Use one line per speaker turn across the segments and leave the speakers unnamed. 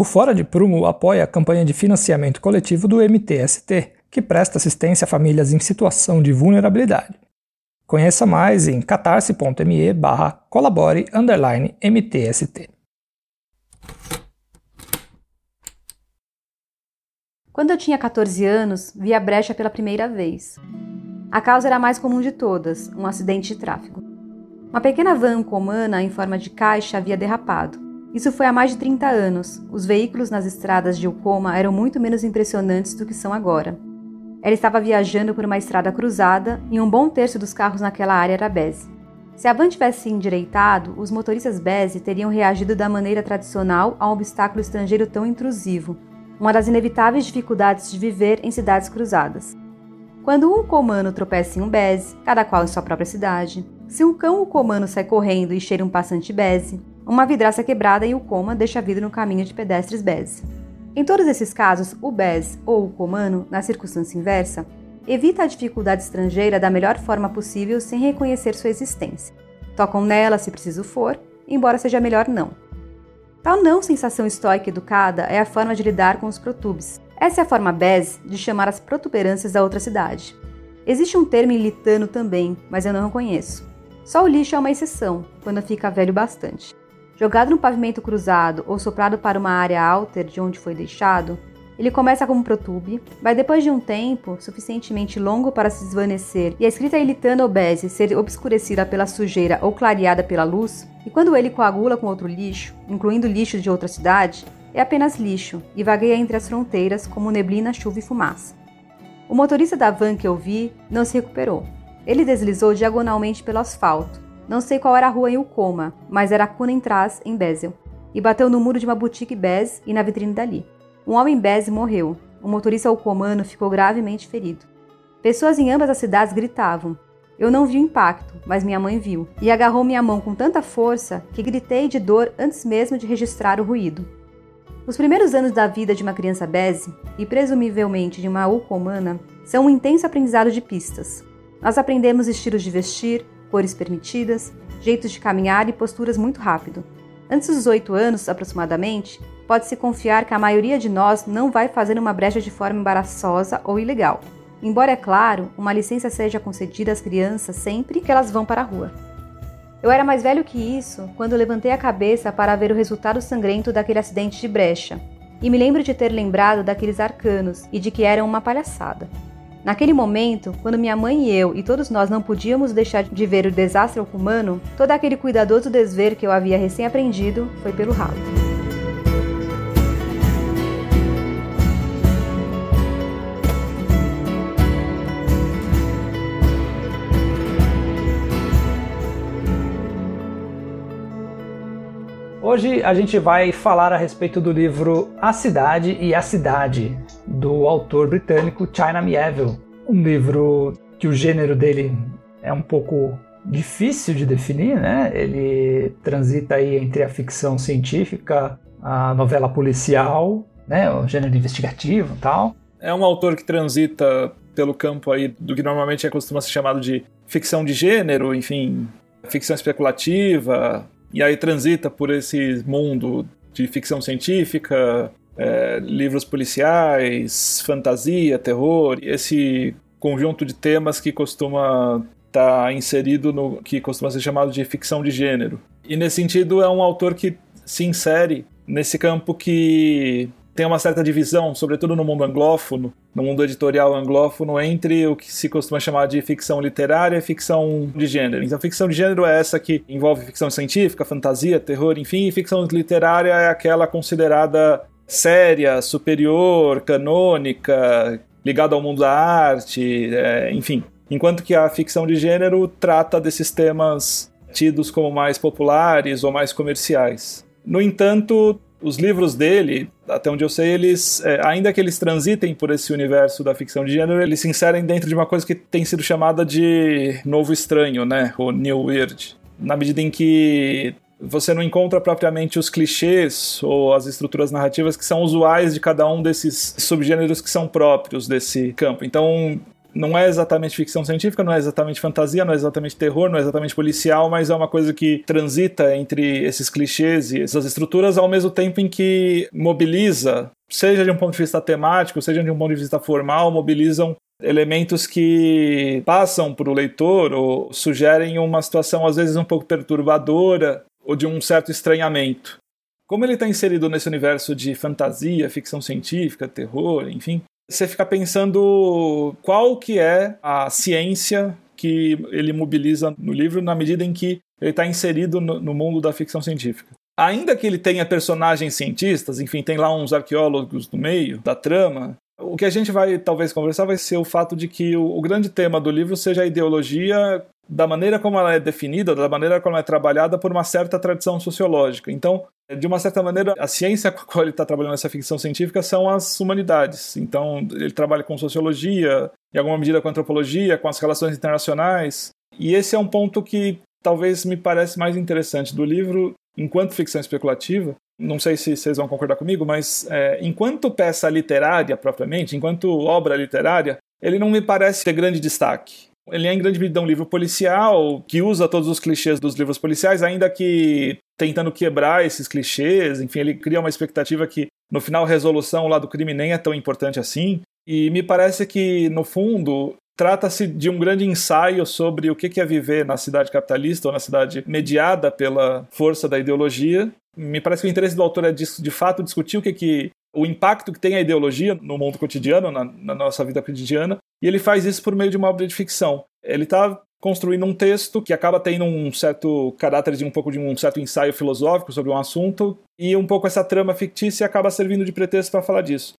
O Fora de Prumo apoia a campanha de financiamento coletivo do MTST, que presta assistência a famílias em situação de vulnerabilidade. Conheça mais em catarse.me barra colabore MTST.
Quando eu tinha 14 anos, vi a brecha pela primeira vez. A causa era a mais comum de todas, um acidente de tráfego. Uma pequena van comana em forma de caixa havia derrapado. Isso foi há mais de 30 anos. Os veículos nas estradas de Ukoma eram muito menos impressionantes do que são agora. Ela estava viajando por uma estrada cruzada e um bom terço dos carros naquela área era beze. Se a van tivesse endireitado, os motoristas beze teriam reagido da maneira tradicional a um obstáculo estrangeiro tão intrusivo, uma das inevitáveis dificuldades de viver em cidades cruzadas. Quando um comano tropeça em um beze, cada qual em sua própria cidade, se um cão comano sai correndo e cheira um passante beze, uma vidraça quebrada e o coma deixa a vida no caminho de pedestres BES. Em todos esses casos, o BES ou o comano, na circunstância inversa, evita a dificuldade estrangeira da melhor forma possível sem reconhecer sua existência. Tocam nela se preciso for, embora seja melhor não. Tal não sensação estoica educada é a forma de lidar com os protubes. Essa é a forma BES de chamar as protuberâncias da outra cidade. Existe um termo em litano também, mas eu não o conheço. Só o lixo é uma exceção, quando fica velho bastante. Jogado no pavimento cruzado ou soprado para uma área alter de onde foi deixado, ele começa como protube, vai depois de um tempo suficientemente longo para se desvanecer e a escrita ilitana obese ser obscurecida pela sujeira ou clareada pela luz, e quando ele coagula com outro lixo, incluindo lixo de outra cidade, é apenas lixo e vagueia entre as fronteiras como neblina, chuva e fumaça. O motorista da van que eu vi não se recuperou. Ele deslizou diagonalmente pelo asfalto, não sei qual era a rua em Ukoma, mas era Kunentraz, em Bezel, e bateu no muro de uma boutique Bez e na vitrine dali. Um homem Bez morreu. O motorista ucomano ficou gravemente ferido. Pessoas em ambas as cidades gritavam. Eu não vi o impacto, mas minha mãe viu, e agarrou minha mão com tanta força que gritei de dor antes mesmo de registrar o ruído. Os primeiros anos da vida de uma criança Beze, e presumivelmente de uma ucomana, são um intenso aprendizado de pistas. Nós aprendemos estilos de vestir, cores permitidas, jeitos de caminhar e posturas muito rápido. Antes dos oito anos, aproximadamente, pode-se confiar que a maioria de nós não vai fazer uma brecha de forma embaraçosa ou ilegal. Embora, é claro, uma licença seja concedida às crianças sempre que elas vão para a rua. Eu era mais velho que isso quando levantei a cabeça para ver o resultado sangrento daquele acidente de brecha, e me lembro de ter lembrado daqueles arcanos e de que eram uma palhaçada. Naquele momento, quando minha mãe e eu e todos nós não podíamos deixar de ver o desastre humano, todo aquele cuidadoso desver que eu havia recém-aprendido foi pelo ralo.
Hoje a gente vai falar a respeito do livro A Cidade e a Cidade, do autor britânico China Mieville. Um livro que o gênero dele é um pouco difícil de definir, né? Ele transita aí entre a ficção científica, a novela policial, né? O gênero investigativo tal.
É um autor que transita pelo campo aí do que normalmente é costuma ser chamado de ficção de gênero, enfim, ficção especulativa, e aí transita por esse mundo de ficção científica, é, livros policiais, fantasia, terror, esse conjunto de temas que costuma estar tá inserido no que costuma ser chamado de ficção de gênero. E nesse sentido é um autor que se insere nesse campo que tem uma certa divisão, sobretudo no mundo anglófono, no mundo editorial anglófono, entre o que se costuma chamar de ficção literária e ficção de gênero. Então, ficção de gênero é essa que envolve ficção científica, fantasia, terror, enfim, e ficção literária é aquela considerada séria, superior, canônica, ligada ao mundo da arte, é, enfim. Enquanto que a ficção de gênero trata desses temas tidos como mais populares ou mais comerciais. No entanto, os livros dele, até onde eu sei, eles, é, ainda que eles transitem por esse universo da ficção de gênero, eles se inserem dentro de uma coisa que tem sido chamada de novo estranho, né? O New Weird. Na medida em que você não encontra propriamente os clichês ou as estruturas narrativas que são usuais de cada um desses subgêneros que são próprios desse campo. Então, não é exatamente ficção científica, não é exatamente fantasia, não é exatamente terror, não é exatamente policial, mas é uma coisa que transita entre esses clichês e essas estruturas ao mesmo tempo em que mobiliza, seja de um ponto de vista temático, seja de um ponto de vista formal, mobilizam elementos que passam para o leitor ou sugerem uma situação às vezes um pouco perturbadora ou de um certo estranhamento. Como ele está inserido nesse universo de fantasia, ficção científica, terror, enfim, você fica pensando qual que é a ciência que ele mobiliza no livro na medida em que ele está inserido no, no, mundo da ficção científica. Ainda que ele tenha personagens cientistas, enfim, tem lá uns arqueólogos no meio da trama, o que a gente vai talvez conversar vai ser o fato de que o, o grande tema do livro seja a ideologia da maneira como ela é definida, da maneira como ela é trabalhada por uma certa tradição sociológica. Então, de uma certa maneira, a ciência com a qual ele está trabalhando nessa ficção científica são as humanidades. Então, ele trabalha com sociologia, em alguma medida com antropologia, com as relações internacionais. E esse é um ponto que talvez me parece mais interessante do livro, enquanto ficção especulativa. Não sei se vocês vão concordar comigo, mas é, enquanto peça literária propriamente, enquanto obra literária, ele não me parece ter grande destaque. Ele é em grande medida um livro policial que usa todos os clichês dos livros policiais, ainda que tentando quebrar esses clichês. Enfim, ele cria uma expectativa que no final a resolução lá do crime nem é tão importante assim. E me parece que, no fundo, trata-se de um grande ensaio sobre o que é viver na cidade capitalista ou na cidade mediada pela força da ideologia. Me parece que o interesse do autor é de, de fato discutir o que, que o impacto que tem a ideologia no mundo cotidiano, na, na nossa vida cotidiana, e ele faz isso por meio de uma obra de ficção. Ele está construindo um texto que acaba tendo um certo caráter de um pouco de um certo ensaio filosófico sobre um assunto e um pouco essa trama fictícia acaba servindo de pretexto para falar disso.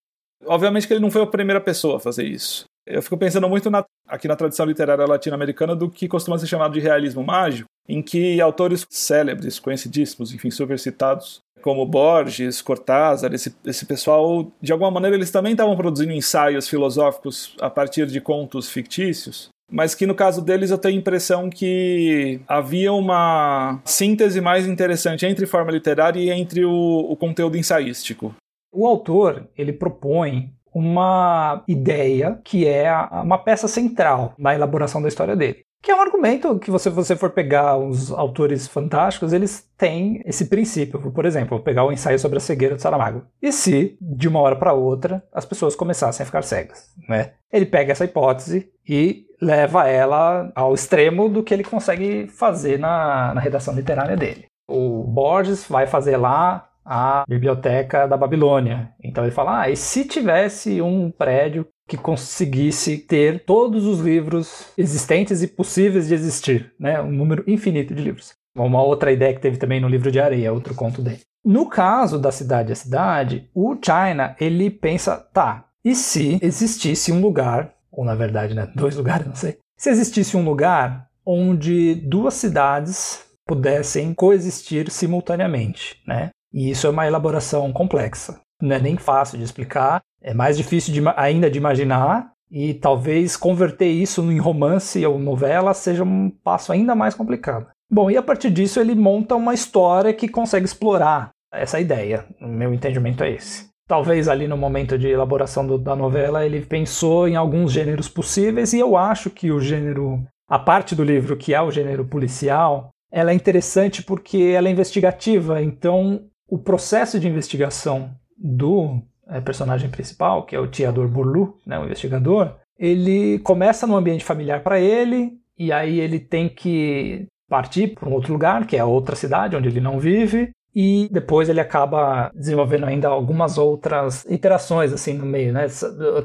Obviamente que ele não foi a primeira pessoa a fazer isso. Eu fico pensando muito na, aqui na tradição literária latino-americana do que costuma ser chamado de realismo mágico, em que autores célebres, conhecidíssimos, enfim, super citados, como Borges, Cortázar, esse, esse pessoal, de alguma maneira, eles também estavam produzindo ensaios filosóficos a partir de contos fictícios, mas que no caso deles eu tenho a impressão que havia uma síntese mais interessante entre forma literária e entre o, o conteúdo ensaístico.
O autor, ele propõe uma ideia que é uma peça central na elaboração da história dele. Que é um argumento que, se você for pegar os autores fantásticos, eles têm esse princípio. Por exemplo, vou pegar o ensaio sobre a cegueira de Saramago. E se, de uma hora para outra, as pessoas começassem a ficar cegas? Né? Ele pega essa hipótese e leva ela ao extremo do que ele consegue fazer na, na redação literária dele. O Borges vai fazer lá a biblioteca da Babilônia. Então ele fala: ah, e se tivesse um prédio que conseguisse ter todos os livros existentes e possíveis de existir, né? Um número infinito de livros. Uma outra ideia que teve também no livro de areia, outro conto dele. No caso da cidade a cidade, o China ele pensa, tá, e se existisse um lugar, ou na verdade, né, dois lugares, não sei, se existisse um lugar onde duas cidades pudessem coexistir simultaneamente, né? E isso é uma elaboração complexa. Não é nem fácil de explicar, é mais difícil de, ainda de imaginar, e talvez converter isso em romance ou novela seja um passo ainda mais complicado. Bom, e a partir disso ele monta uma história que consegue explorar essa ideia. O meu entendimento é esse. Talvez ali no momento de elaboração do, da novela ele pensou em alguns gêneros possíveis e eu acho que o gênero, a parte do livro que é o gênero policial, ela é interessante porque ela é investigativa, então o processo de investigação do é, personagem principal, que é o Tiador Burlu, né, o investigador, ele começa no ambiente familiar para ele, e aí ele tem que partir para um outro lugar, que é outra cidade onde ele não vive, e depois ele acaba desenvolvendo ainda algumas outras interações assim no meio, né?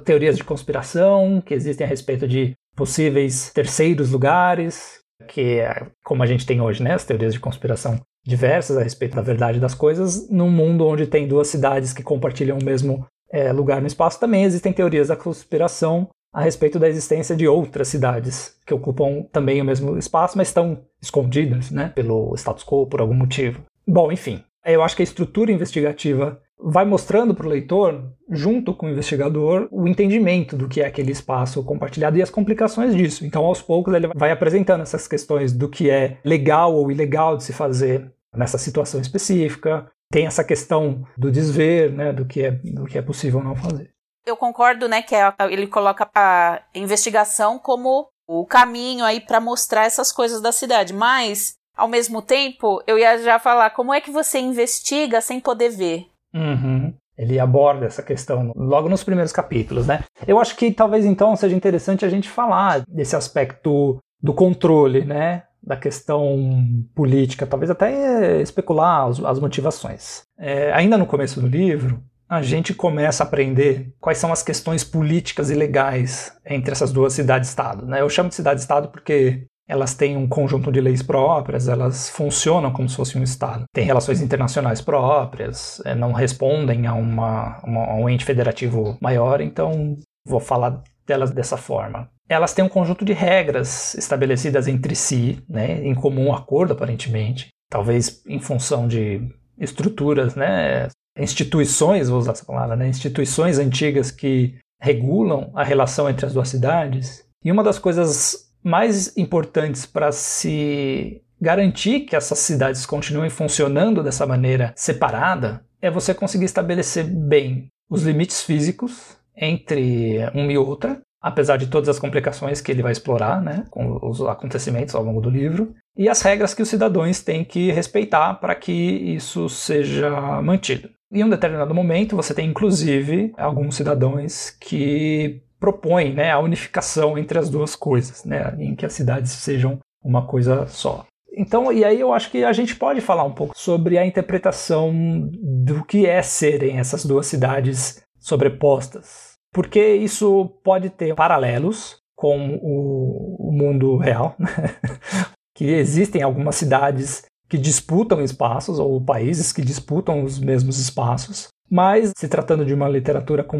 Teorias de conspiração que existem a respeito de possíveis terceiros lugares, que é como a gente tem hoje, né? As teorias de conspiração diversas a respeito da verdade das coisas. Num mundo onde tem duas cidades que compartilham o mesmo é, lugar no espaço, também existem teorias da conspiração a respeito da existência de outras cidades que ocupam também o mesmo espaço, mas estão escondidas, né, pelo status quo por algum motivo. Bom, enfim, eu acho que a estrutura investigativa vai mostrando para o leitor, junto com o investigador, o entendimento do que é aquele espaço compartilhado e as complicações disso. Então, aos poucos, ele vai apresentando essas questões do que é legal ou ilegal de se fazer nessa situação específica. Tem essa questão do desver, né, do que é, do que é possível não fazer.
Eu concordo, né, que é ele coloca a investigação como o caminho aí para mostrar essas coisas da cidade, mas ao mesmo tempo, eu ia já falar como é que você investiga sem poder ver.
Uhum. Ele aborda essa questão logo nos primeiros capítulos, né? Eu acho que talvez então seja interessante a gente falar desse aspecto do controle, né? Da questão política, talvez até especular as, as motivações. É, ainda no começo do livro, a gente começa a aprender quais são as questões políticas e legais entre essas duas cidades-estado. Né? Eu chamo de cidade-estado porque elas têm um conjunto de leis próprias, elas funcionam como se fosse um Estado. Têm relações internacionais próprias, é, não respondem a, uma, uma, a um ente federativo maior, então vou falar delas dessa forma. Elas têm um conjunto de regras estabelecidas entre si, né, em comum acordo aparentemente, talvez em função de estruturas, né, instituições, vou usar essa palavra, né, instituições antigas que regulam a relação entre as duas cidades. E uma das coisas mais importantes para se garantir que essas cidades continuem funcionando dessa maneira separada é você conseguir estabelecer bem os limites físicos entre uma e outra, apesar de todas as complicações que ele vai explorar né, com os acontecimentos ao longo do livro, e as regras que os cidadãos têm que respeitar para que isso seja mantido. Em um determinado momento, você tem inclusive alguns cidadãos que propõe né, a unificação entre as duas coisas, né, em que as cidades sejam uma coisa só. Então, e aí eu acho que a gente pode falar um pouco sobre a interpretação do que é serem essas duas cidades sobrepostas, porque isso pode ter paralelos com o, mundo real, né? que existem algumas cidades que disputam espaços ou países que disputam os mesmos espaços, mas, se tratando de uma literatura com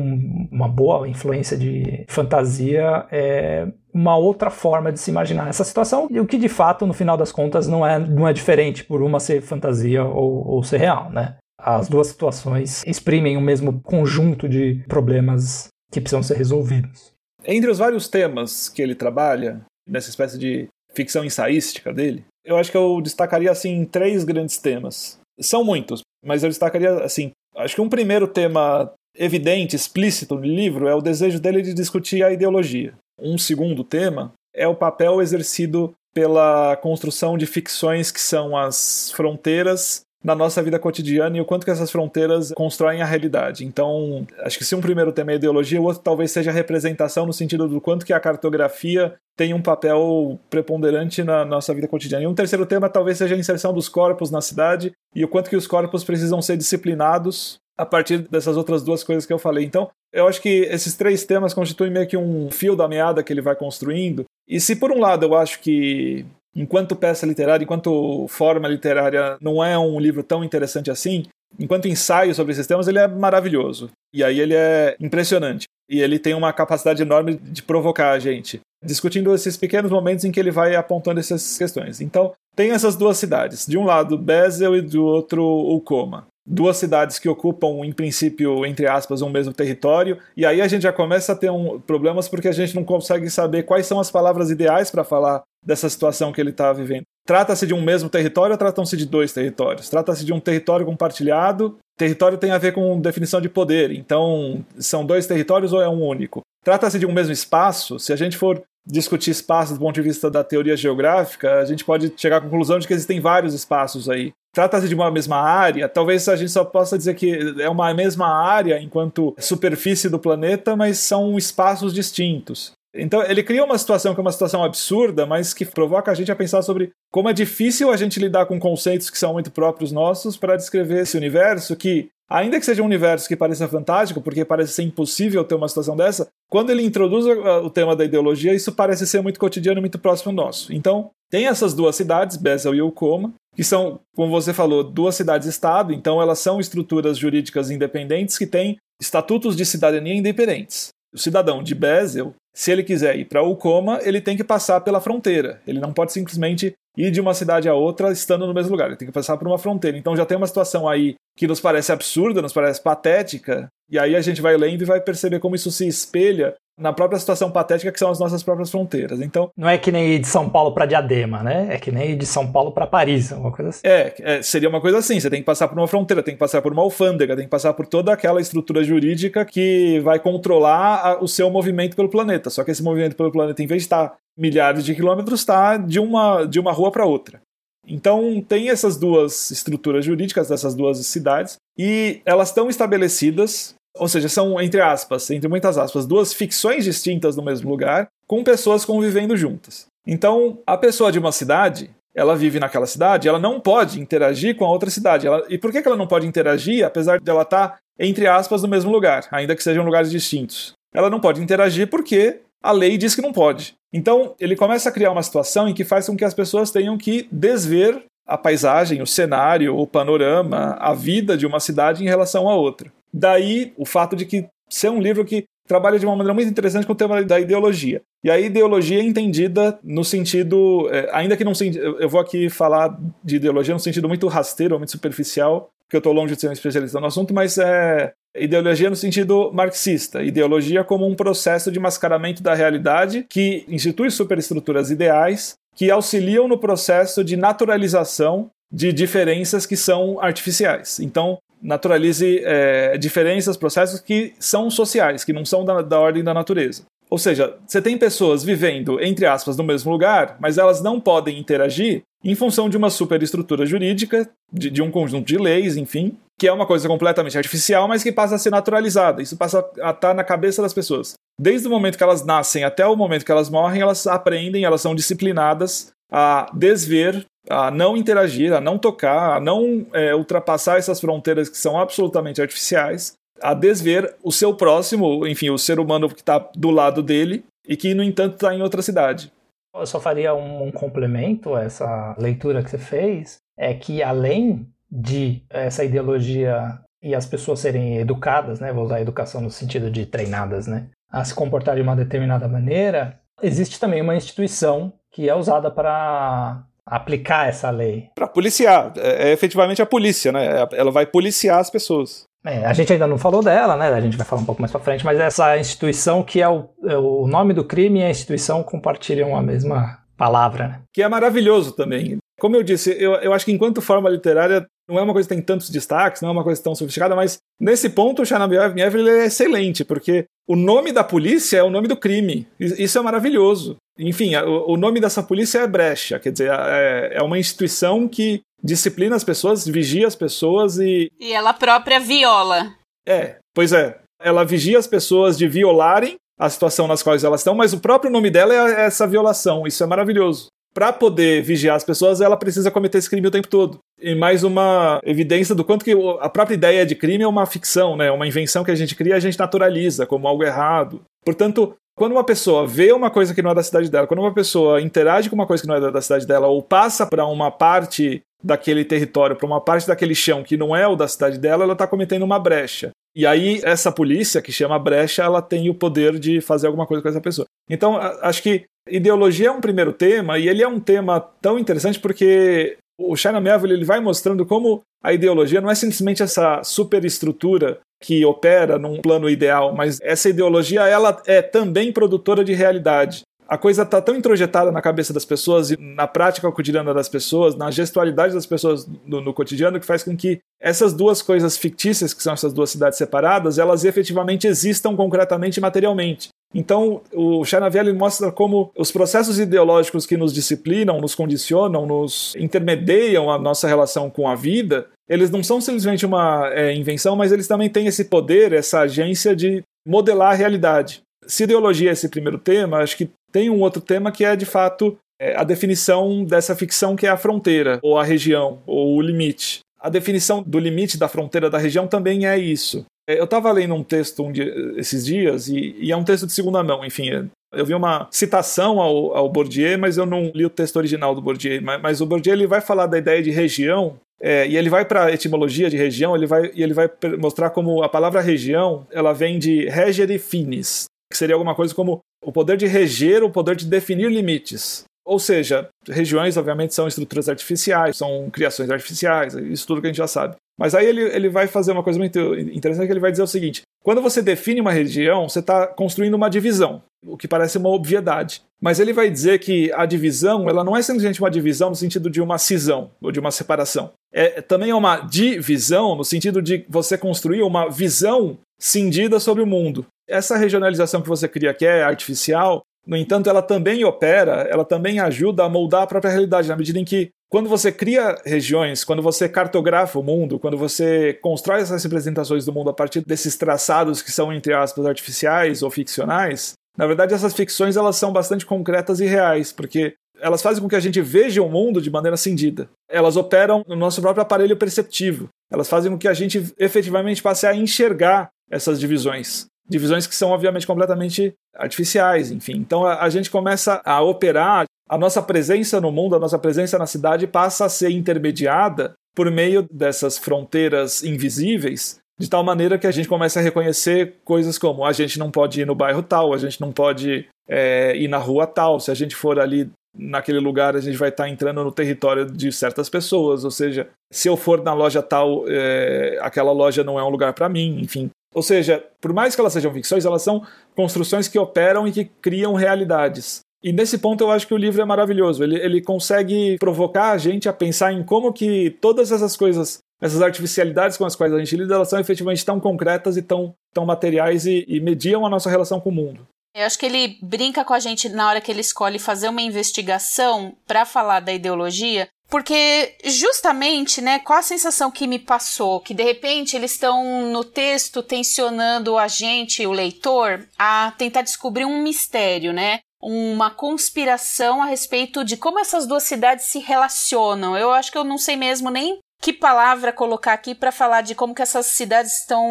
uma boa influência de fantasia, é uma outra forma de se imaginar essa situação, e o que de fato, no final das contas, não é, não é diferente por uma ser fantasia ou, ou ser real, né? As duas situações exprimem o mesmo conjunto de problemas que precisam ser resolvidos.
Entre os vários temas que ele trabalha, nessa espécie de ficção ensaística dele, eu acho que eu destacaria assim três grandes temas. São muitos, mas eu destacaria assim Acho que um primeiro tema evidente, explícito no livro, é o desejo dele de discutir a ideologia. Um segundo tema é o papel exercido pela construção de ficções que são as fronteiras na nossa vida cotidiana e o quanto que essas fronteiras constroem a realidade. Então, acho que se um primeiro tema é ideologia, o outro talvez seja representação no sentido do quanto que a cartografia tem um papel preponderante na nossa vida cotidiana. E um terceiro tema talvez seja a inserção dos corpos na cidade e o quanto que os corpos precisam ser disciplinados a partir dessas outras duas coisas que eu falei. Então, eu acho que esses três temas constituem meio que um fio da meada que ele vai construindo. E se por um lado eu acho que enquanto peça literária, enquanto forma literária, não é um livro tão interessante assim, enquanto ensaio sobre esses temas, ele é maravilhoso. E aí ele é impressionante. E ele tem uma capacidade enorme de provocar a gente, discutindo esses pequenos momentos em que ele vai apontando essas questões. Então, tem essas duas cidades. De um lado, Basel e do outro, Ukoma duas cidades que ocupam, em princípio, entre aspas, um mesmo território, e aí a gente já começa a ter um, problemas porque a gente não consegue saber quais são as palavras ideais para falar dessa situação que ele está vivendo. Trata-se de um mesmo território ou tratam-se de dois territórios? Trata-se de um território compartilhado. Território tem a ver com definição de poder, então são dois territórios ou é um único? Trata-se de um mesmo espaço? Se a gente for discutir espaço do ponto de vista da teoria geográfica, a gente pode chegar à conclusão de que existem vários espaços aí. Trata-se de uma mesma área, talvez a gente só possa dizer que é uma mesma área enquanto superfície do planeta, mas são espaços distintos. Então ele cria uma situação que é uma situação absurda, mas que provoca a gente a pensar sobre como é difícil a gente lidar com conceitos que são muito próprios nossos para descrever esse universo que Ainda que seja um universo que pareça fantástico, porque parece ser impossível ter uma situação dessa, quando ele introduz o tema da ideologia, isso parece ser muito cotidiano muito próximo nosso. Então, tem essas duas cidades, Basel e Ukoma, que são, como você falou, duas cidades-estado, então elas são estruturas jurídicas independentes que têm estatutos de cidadania independentes. O cidadão de Basel, se ele quiser ir para Ukoma, ele tem que passar pela fronteira. Ele não pode simplesmente ir de uma cidade a outra estando no mesmo lugar, ele tem que passar por uma fronteira. Então já tem uma situação aí que nos parece absurda, nos parece patética, e aí a gente vai lendo e vai perceber como isso se espelha na própria situação patética que são as nossas próprias fronteiras. Então,
não é que nem ir de São Paulo para Diadema, né? É que nem ir de São Paulo para Paris, uma coisa assim.
É, é, seria uma coisa assim, você tem que passar por uma fronteira, tem que passar por uma alfândega, tem que passar por toda aquela estrutura jurídica que vai controlar a, o seu movimento pelo planeta. Só que esse movimento pelo planeta, em vez de estar milhares de quilômetros, está de uma, de uma rua para outra. Então tem essas duas estruturas jurídicas dessas duas cidades e elas estão estabelecidas ou seja, são, entre aspas, entre muitas aspas, duas ficções distintas no mesmo lugar, com pessoas convivendo juntas. Então, a pessoa de uma cidade, ela vive naquela cidade, ela não pode interagir com a outra cidade. Ela, e por que ela não pode interagir, apesar de ela estar, tá, entre aspas, no mesmo lugar, ainda que sejam lugares distintos? Ela não pode interagir porque a lei diz que não pode. Então, ele começa a criar uma situação em que faz com que as pessoas tenham que desver a paisagem, o cenário, o panorama, a vida de uma cidade em relação a outra. Daí o fato de que ser um livro que trabalha de uma maneira muito interessante com o tema da ideologia. E a ideologia é entendida no sentido, é, ainda que não eu vou aqui falar de ideologia no sentido muito rasteiro, muito superficial, porque eu estou longe de ser um especialista no assunto, mas é ideologia no sentido marxista, ideologia como um processo de mascaramento da realidade que institui superestruturas ideais que auxiliam no processo de naturalização de diferenças que são artificiais. Então, naturalize é, diferenças, processos que são sociais, que não são da, da ordem da natureza. Ou seja, você tem pessoas vivendo, entre aspas, no mesmo lugar, mas elas não podem interagir em função de uma superestrutura jurídica, de, de, um conjunto de leis, enfim, que é uma coisa completamente artificial, mas que passa a ser naturalizada. Isso passa a estar na cabeça das pessoas. Desde o momento que elas nascem até o momento que elas morrem, elas aprendem, elas são disciplinadas a desver a não interagir, a não tocar, a não é, ultrapassar essas fronteiras que são absolutamente artificiais, a desver o seu próximo, enfim, o ser humano que está do lado dele e que, no entanto, está em outra cidade.
Eu só faria um, um complemento a essa leitura que você fez, é que além de essa ideologia e as pessoas serem educadas, né, vou usar educação no sentido de treinadas, né, a se comportar de uma determinada maneira, existe também uma instituição que é usada para aplicar essa lei.
Para policiar, é, é, efetivamente a polícia, né? Ela vai policiar as pessoas.
É, a gente ainda não falou dela, né? A gente vai falar um pouco mais para frente, mas essa instituição que é o, é o nome do crime e a instituição compartilham a mesma palavra, né?
Que é maravilhoso também. Como eu disse, eu, eu acho que enquanto forma literária não é uma coisa que tem tantos destaques, não é uma coisa tão sofisticada, mas nesse ponto o Chernobyl é excelente, porque o nome da polícia é o nome do crime. Isso é maravilhoso. Enfim, o nome dessa polícia é Brecha, quer dizer, é, é uma instituição que disciplina as pessoas, vigia as pessoas e.
E ela própria viola.
É, pois é. Ela vigia as pessoas de violarem a situação nas quais elas estão, mas o próprio nome dela é essa violação. Isso é maravilhoso para poder vigiar as pessoas, ela precisa cometer esse crime o tempo todo. E mais uma evidência do quanto que a própria ideia de crime é uma ficção, né? Uma invenção que a gente cria, a gente naturaliza como algo errado. Portanto, quando uma pessoa vê uma coisa que não é da cidade dela, quando uma pessoa interage com uma coisa que não é da cidade dela, ou passa para uma parte daquele território, para uma parte daquele chão que não é o da cidade dela, ela está cometendo uma brecha. E aí, essa polícia, que chama brecha, ela tem o poder de fazer alguma coisa com essa pessoa. Então, acho que Ideologia é um primeiro tema e ele é um tema tão interessante porque o China Melville ele vai mostrando como a ideologia não é simplesmente essa superestrutura que opera num plano ideal, mas essa ideologia ela é também produtora de realidade. A coisa está tão introjetada na cabeça das pessoas e na prática cotidiana das pessoas, na gestualidade das pessoas no, no, cotidiano, que faz com que essas duas coisas fictícias, que são essas duas cidades separadas, elas efetivamente existam concretamente e materialmente. Então, o Chanavielli mostra como os processos ideológicos que nos disciplinam, nos condicionam, nos intermediam a nossa relação com a vida, eles não são simplesmente uma é, invenção, mas eles também têm esse poder, essa agência de modelar a realidade. Se ideologia é esse primeiro tema, acho que tem um outro tema que é, de fato, é a definição dessa ficção que é a fronteira, ou a região, ou o limite. A definição do limite da fronteira da região também é isso. É, eu estava lendo um texto um dia, esses dias, e, e, é um texto de segunda mão, enfim. É, eu vi uma citação ao, ao Bourdieu, mas eu não li o texto original do Bourdieu. Mas, mas o Bourdieu ele vai falar da ideia de região, é, e ele vai para a etimologia de região, ele vai, e ele vai mostrar como a palavra região ela vem de regere finis, que seria alguma coisa como o poder de reger, o poder de definir limites. Ou seja, regiões, obviamente, são estruturas artificiais, são criações artificiais, isso tudo que a gente já sabe. Mas aí ele, ele vai fazer uma coisa muito interessante, que ele vai dizer o seguinte, quando você define uma região, você está construindo uma divisão, o que parece uma obviedade. Mas ele vai dizer que a divisão, ela não é simplesmente uma divisão no sentido de uma cisão ou de uma separação. É também é uma divisão no sentido de você construir uma visão cindida sobre o mundo. Essa regionalização que você cria que é artificial, no entanto, ela também opera, ela também ajuda a moldar a própria realidade, na medida em que, quando você cria regiões, quando você cartografa o mundo, quando você constrói essas representações do mundo a partir desses traçados que são, entre aspas, artificiais ou ficcionais, na verdade, essas ficções elas são bastante concretas e reais, porque elas fazem com que a gente veja o mundo de maneira cindida. Elas operam no nosso próprio aparelho perceptivo. Elas fazem com que a gente efetivamente passe a enxergar essas divisões divisões que são obviamente completamente artificiais, enfim. Então a, a, gente começa a operar, a nossa presença no mundo, a nossa presença na cidade passa a ser intermediada por meio dessas fronteiras invisíveis, de tal maneira que a gente começa a reconhecer coisas como a gente não pode ir no bairro tal, a gente não pode é, ir na rua tal, se a gente for ali naquele lugar a gente vai estar entrando no território de certas pessoas, ou seja, se eu for na loja tal, é, aquela loja não é um lugar para mim, enfim. Ou seja, por mais que elas sejam ficções, elas são construções que operam e que criam realidades. E nesse ponto eu acho que o livro é maravilhoso. Ele, ele consegue provocar a gente a pensar em como que todas essas coisas, essas artificialidades com as quais a gente lida, elas são efetivamente tão concretas e tão, tão materiais e, e mediam a nossa relação com o mundo.
Eu acho que ele brinca com a gente na hora que ele escolhe fazer uma investigação para falar da ideologia, porque justamente, né, qual a sensação que me passou? Que de repente eles estão no texto tensionando a gente, o leitor, a tentar descobrir um mistério, né? Uma conspiração a respeito de como essas duas cidades se relacionam. Eu acho que eu não sei mesmo nem que palavra colocar aqui para falar de como que essas cidades estão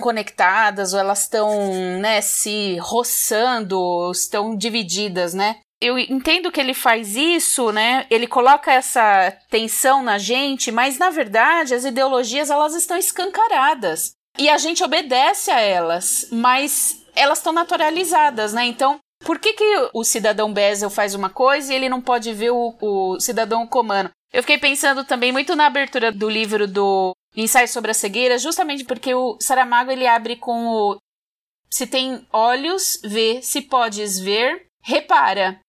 conectadas ou elas estão, né, se roçando, estão divididas, né? eu entendo que ele faz isso, né? Ele coloca essa tensão na gente, mas na verdade as ideologias elas estão escancaradas e a gente obedece a elas, mas elas estão naturalizadas, né? Então, por que, que o cidadão Bezel faz uma coisa e ele não pode ver o, o cidadão comano? Eu fiquei pensando também muito na abertura do livro do Ensaio sobre a Cegueira, justamente porque o Saramago ele abre com o se tem olhos, vê, se podes ver, repara.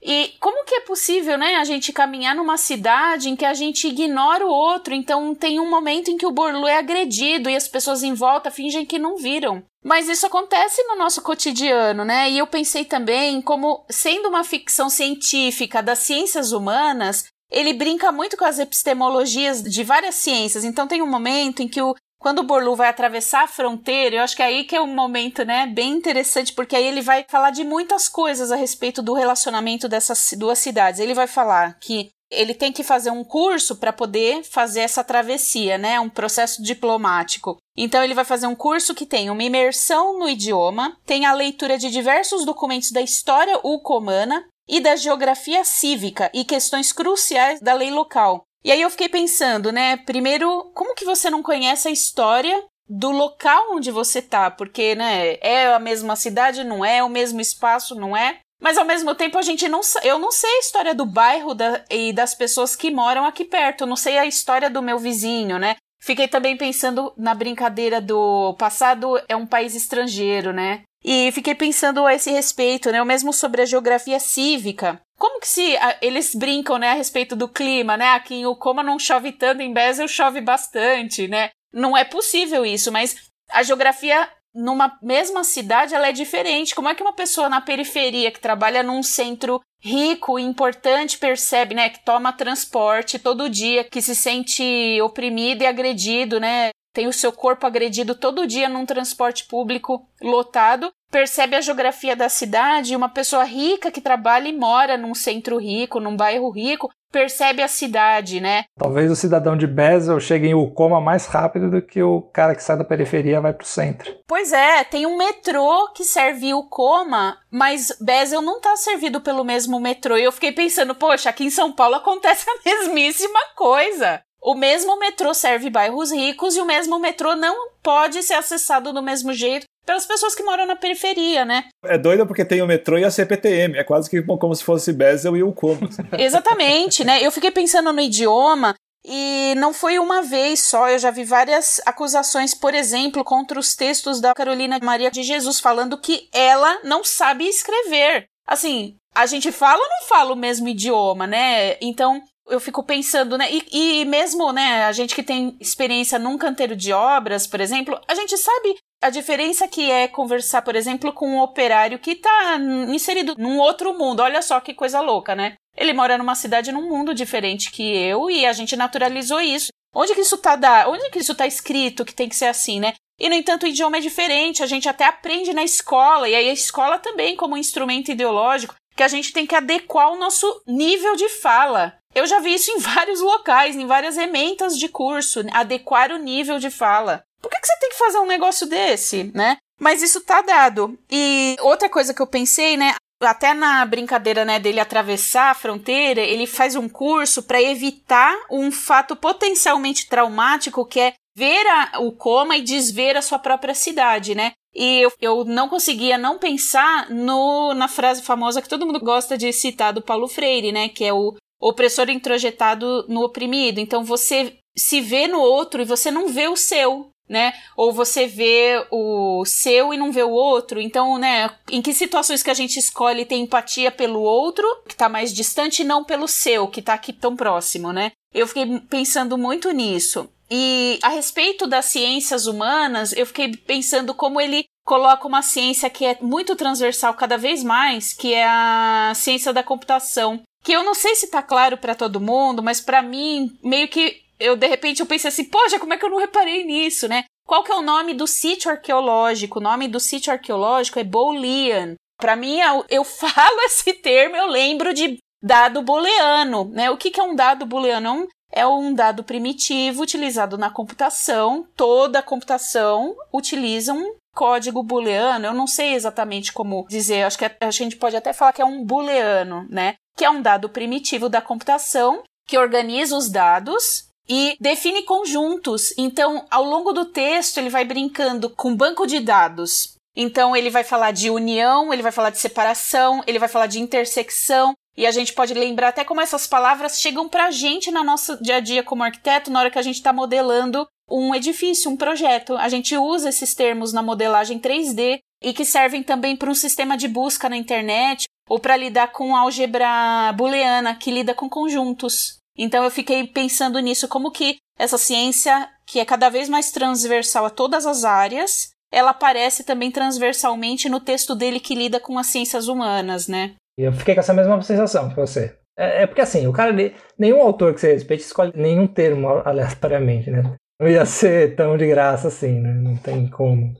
E como que é possível, né, a gente caminhar numa cidade em que a gente ignora o outro? Então tem um momento em que o Borlu é agredido e as pessoas em volta fingem que não viram. Mas isso acontece no nosso cotidiano, né? E eu pensei também como, sendo uma ficção científica das ciências humanas, ele brinca muito com as epistemologias de várias ciências. Então tem um momento em que o quando o Borlu vai atravessar a fronteira, eu acho que é aí que é um momento, né, bem interessante, porque aí ele vai falar de muitas coisas a respeito do relacionamento dessas duas cidades. Ele vai falar que ele tem que fazer um curso para poder fazer essa travessia, né? Um processo diplomático. Então ele vai fazer um curso que tem uma imersão no idioma, tem a leitura de diversos documentos da história ucomana e da geografia cívica e questões cruciais da lei local. E aí eu fiquei pensando, né? Primeiro, como que você não conhece a história do local onde você tá? Porque, né, é a mesma cidade, não é? O mesmo espaço, não é? Mas ao mesmo tempo a gente não eu não sei a história do bairro da, e das pessoas que moram aqui perto, eu não sei a história do meu vizinho, né? Fiquei também pensando na brincadeira do passado é um país estrangeiro, né? E fiquei pensando a esse respeito, né? O mesmo sobre a geografia cívica. Como que se a, eles brincam, né, a respeito do clima, né? Aqui em Ucoma não chove tanto, em Basel chove bastante, né? Não é possível isso, mas a geografia numa mesma cidade ela é diferente. Como é que uma pessoa na periferia que trabalha num centro rico e importante percebe, né, que toma transporte todo dia, que se sente oprimido e agredido, né? Tem o seu corpo agredido todo dia num transporte público lotado percebe a geografia da cidade, uma pessoa rica que trabalha e mora num centro rico, num bairro rico, percebe a cidade, né?
Talvez o cidadão de Basel chegue em Ucoma mais rápido do que o cara que sai da periferia vai pro centro.
Pois é, tem um metrô que serve Ucoma, mas Basel não tá servido pelo mesmo metrô. E eu fiquei pensando, poxa, aqui em São Paulo acontece a mesmíssima coisa. O mesmo metrô serve bairros ricos e o mesmo metrô não pode ser acessado do mesmo jeito pelas pessoas que moram na periferia, né?
É doido porque tem o metrô e a CPTM, é quase que como se fosse Basel e o Como.
Exatamente, né? Eu fiquei pensando no idioma e não foi uma vez só, eu já vi várias acusações, por exemplo, contra os textos da Carolina Maria de Jesus, falando que ela não sabe escrever. Assim, a gente fala ou não fala o mesmo idioma, né? Então, eu fico pensando, né? E, e, mesmo, né, a gente que tem experiência num canteiro de obras, por exemplo, a gente sabe a diferença que é conversar, por exemplo, com um operário que está inserido num outro mundo. Olha só que coisa louca, né? Ele mora numa cidade num mundo diferente que eu e a gente naturalizou isso. Onde que isso tá da, onde que isso tá escrito que tem que ser assim, né? E no entanto o idioma é diferente, a gente até aprende na escola e aí a escola também como instrumento ideológico que a gente tem que adequar o nosso nível de fala. Eu já vi isso em vários locais, em várias ementas de curso, adequar o nível de fala. Por que, que você tem que fazer um negócio desse, né? Mas isso tá dado. E outra coisa que eu pensei, né? Até na brincadeira né, dele atravessar a fronteira, ele faz um curso para evitar um fato potencialmente traumático que é ver a, o coma e desver a sua própria cidade, né? E eu, eu não conseguia não pensar no, na frase famosa que todo mundo gosta de citar do Paulo Freire, né? Que é o opressor introjetado no oprimido. Então você se vê no outro e você não vê o seu, né? Ou você vê o seu e não vê o outro. Então, né, em que situações que a gente escolhe ter empatia pelo outro, que tá mais distante, e não pelo seu, que tá aqui tão próximo, né? Eu fiquei pensando muito nisso. E a respeito das ciências humanas, eu fiquei pensando como ele coloca uma ciência que é muito transversal cada vez mais, que é a ciência da computação. Que eu não sei se tá claro para todo mundo, mas para mim, meio que eu de repente eu pensei assim, poxa, como é que eu não reparei nisso, né? Qual que é o nome do sítio arqueológico? O nome do sítio arqueológico é Boolean. Para mim, eu falo esse termo, eu lembro de dado booleano, né? O que, que é um dado booleano? É um dado primitivo utilizado na computação. Toda computação utiliza um código booleano. Eu não sei exatamente como dizer, acho que a gente pode até falar que é um booleano, né? Que é um dado primitivo da computação que organiza os dados e define conjuntos. Então, ao longo do texto, ele vai brincando com banco de dados. Então, ele vai falar de união, ele vai falar de separação, ele vai falar de intersecção. E a gente pode lembrar até como essas palavras chegam para a gente na nosso dia a dia como arquiteto, na hora que a gente está modelando um edifício, um projeto. A gente usa esses termos na modelagem 3D e que servem também para um sistema de busca na internet ou para lidar com álgebra booleana, que lida com conjuntos. Então eu fiquei pensando nisso, como que essa ciência, que é cada vez mais transversal a todas as áreas, ela aparece também transversalmente no texto dele que lida com as ciências humanas, né?
Eu fiquei com essa mesma sensação que você. É, é porque assim, o cara, nenhum autor que você respeite escolhe nenhum termo aleatoriamente, né? Não ia ser tão de graça assim, né? Não tem como.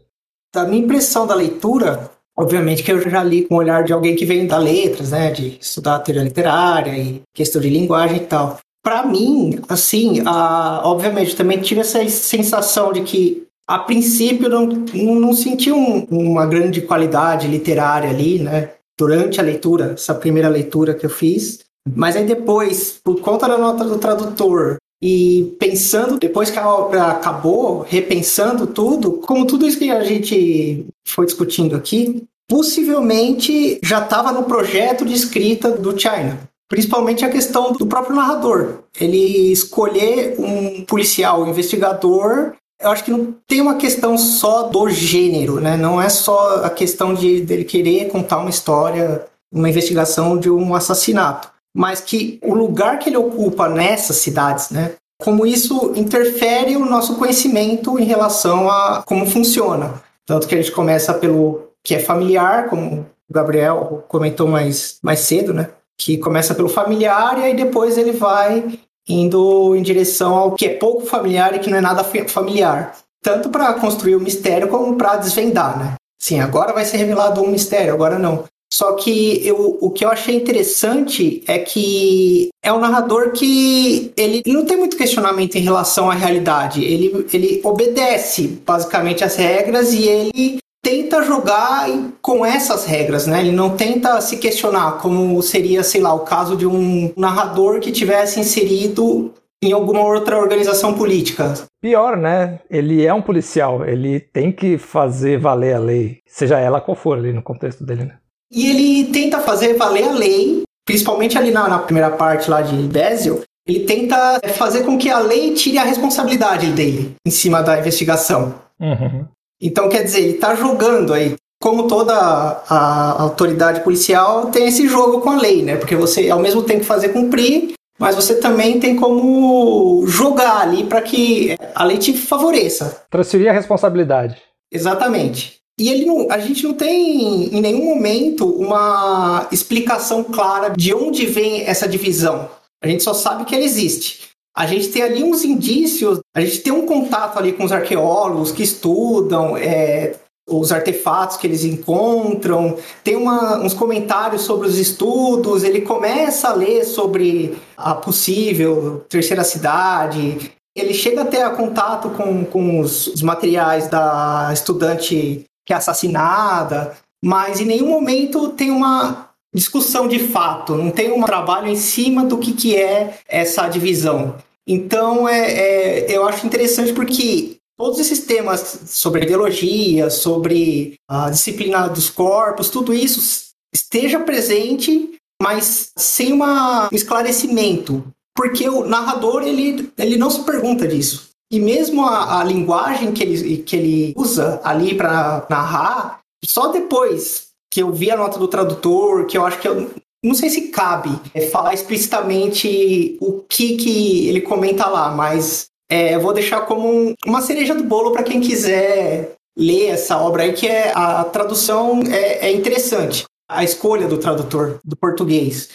Da minha impressão da leitura, obviamente que eu já li com o olhar de alguém que veio da letras, né? De estudar teoria literária e questão de linguagem e tal. Para mim, assim, a, obviamente, também tive essa sensação de que a princípio não, não, não senti um, uma grande qualidade literária ali, né? Durante a leitura, essa primeira leitura que eu fiz. Mas aí depois, por conta da nota do tradutor e pensando, depois que a obra acabou, repensando tudo, como tudo isso que a gente foi discutindo aqui, possivelmente já estava no projeto de escrita do China. Principalmente a questão do próprio narrador. Ele escolher um policial, um investigador eu acho que não tem uma questão só do gênero, né? Não é só a questão de dele querer contar uma história, uma investigação de um assassinato mas que o lugar que ele ocupa nessas cidades, né, como isso interfere o nosso conhecimento em relação a como funciona. Tanto que a gente começa pelo que é familiar, como o Gabriel comentou mais, mais cedo, né? Que começa pelo familiar e aí depois ele vai indo em direção ao que é pouco familiar e que não é nada familiar. Tanto para construir o mistério como para desvendar, né? Sim, agora vai ser revelado um mistério, agora não. Só que eu, o que eu achei interessante é que é um narrador que ele não tem muito questionamento em relação à realidade. Ele, ele obedece basicamente as regras e ele tenta jogar com essas regras, né? Ele não tenta se questionar como seria, sei lá, o caso de um narrador que tivesse inserido em alguma outra organização política.
Pior, né? Ele é um policial, ele tem que fazer valer a lei, seja ela qual for ali no contexto dele, né?
E ele tenta fazer valer a lei, principalmente ali na, na primeira parte lá de Bezel, ele tenta fazer com que a lei tire a responsabilidade dele em cima da investigação.
Uhum.
Então, quer dizer, ele está jogando aí. Como toda a autoridade policial tem esse jogo com a lei, né? Porque você, ao mesmo tempo, fazer cumprir, mas você também tem como jogar ali para que a lei te favoreça.
Transferir a responsabilidade.
Exatamente. E ele não, a gente não tem em nenhum momento uma explicação clara de onde vem essa divisão. A gente só sabe que ela existe. A gente tem ali uns indícios, a gente tem um contato ali com os arqueólogos que estudam é, os artefatos que eles encontram, tem uma, uns comentários sobre os estudos, ele começa a ler sobre a possível terceira cidade, ele chega até a contato com, com os, os materiais da estudante que é assassinada, mas em nenhum momento tem uma discussão de fato, não tem um trabalho em cima do que, que é essa divisão. Então, é, é, eu acho interessante porque todos esses temas sobre ideologia, sobre a disciplina dos corpos, tudo isso esteja presente, mas sem uma, um esclarecimento. Porque o narrador, ele, ele não se pergunta disso. E mesmo a, a linguagem que ele, que ele usa ali para narrar, só depois que eu vi a nota do tradutor, que eu acho que eu não sei se cabe é, falar explicitamente o que, que ele comenta lá, mas é, eu vou deixar como um, uma cereja do bolo para quem quiser ler essa obra aí, que é a tradução é, é interessante. A escolha do tradutor do português.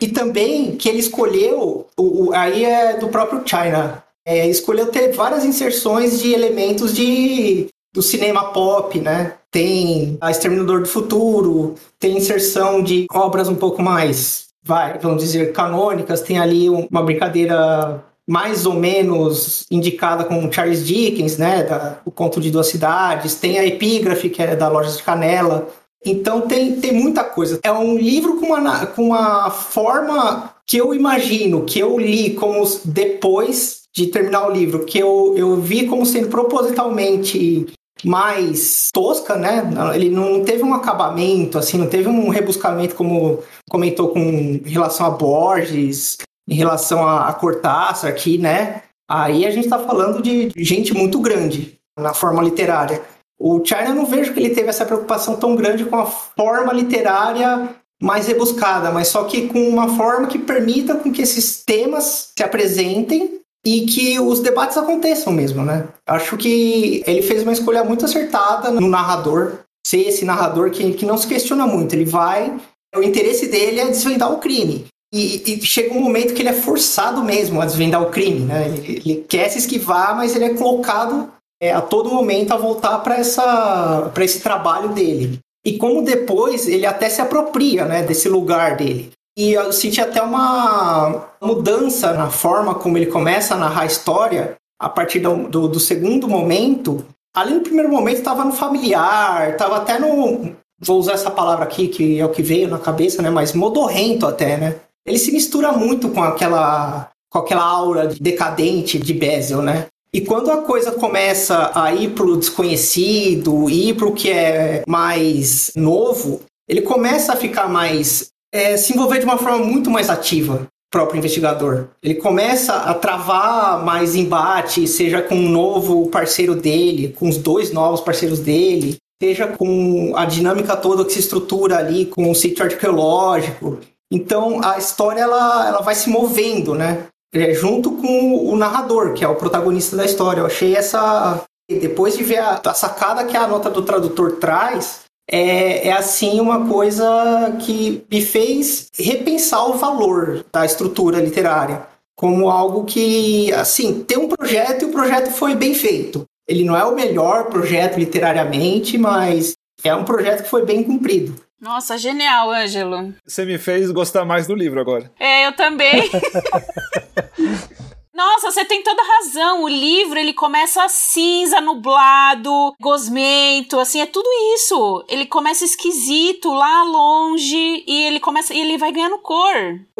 E também que ele escolheu, o, o aí é do próprio China, é, escolheu ter várias inserções de elementos de, do cinema pop, né? Tem a Exterminador do Futuro, tem inserção de obras um pouco mais, vai, vamos dizer, canônicas, tem ali uma brincadeira mais ou menos indicada com Charles Dickens, né, da, o Conto de Duas Cidades, tem a Epígrafe, que é da Loja de Canela, então tem, tem muita coisa. É um livro com uma, com uma forma que eu imagino, que eu li como depois de terminar o livro, que eu, eu vi como sendo propositalmente mais tosca, né? Ele não teve um acabamento, assim, não teve um rebuscamento como comentou com relação a Borges, em relação a, a Cortázar aqui, né? Aí a gente está falando de gente muito grande na forma literária. O China eu não vejo que ele teve essa preocupação tão grande com a forma literária mais rebuscada, mas só que com uma forma que permita com que esses temas se apresentem e que os debates aconteçam mesmo, né? Acho que ele fez uma escolha muito acertada no narrador, ser esse narrador que, que não se questiona muito, ele vai, o interesse dele é desvendar o crime. E, e, chega um momento que ele é forçado mesmo a desvendar o crime, né? Ele, ele quer se esquivar, mas ele é colocado é, a todo momento a voltar para esse trabalho dele. E como depois ele até se apropria, né, desse lugar dele. E eu senti até uma mudança na forma como ele começa a narrar a história a partir do, do, do segundo momento. Ali no primeiro momento estava no familiar, estava até no. Vou usar essa palavra aqui, que é o que veio na cabeça, né? Mas modorrento até, né? Ele se mistura muito com aquela, com aquela aura decadente de Bezel, né? E quando a coisa começa a ir pro desconhecido, ir pro que é mais novo, ele começa a ficar mais. É, se envolver de uma forma muito mais ativa próprio investigador. Ele começa a travar mais embate, seja com um novo parceiro dele, com os dois novos parceiros dele, seja com a dinâmica toda que se estrutura ali com o sítio arqueológico. Então a história ela, ela vai se movendo, né? é, junto com o narrador, que é o protagonista da história. Eu achei essa. Depois de ver a, a sacada que a nota do tradutor traz, é, é, assim uma coisa que me fez repensar o valor da estrutura literária como algo que, assim, tem um projeto e o projeto foi bem feito. Ele não é o melhor projeto literariamente, mas é um projeto que foi bem cumprido.
Nossa, genial, Ângelo.
Você me fez gostar mais do livro agora.
É, eu também. Nossa, você tem toda razão. O livro ele começa cinza, nublado, gosmento, assim, é tudo isso. Ele começa esquisito lá longe e ele começa e ele vai ganhando cor.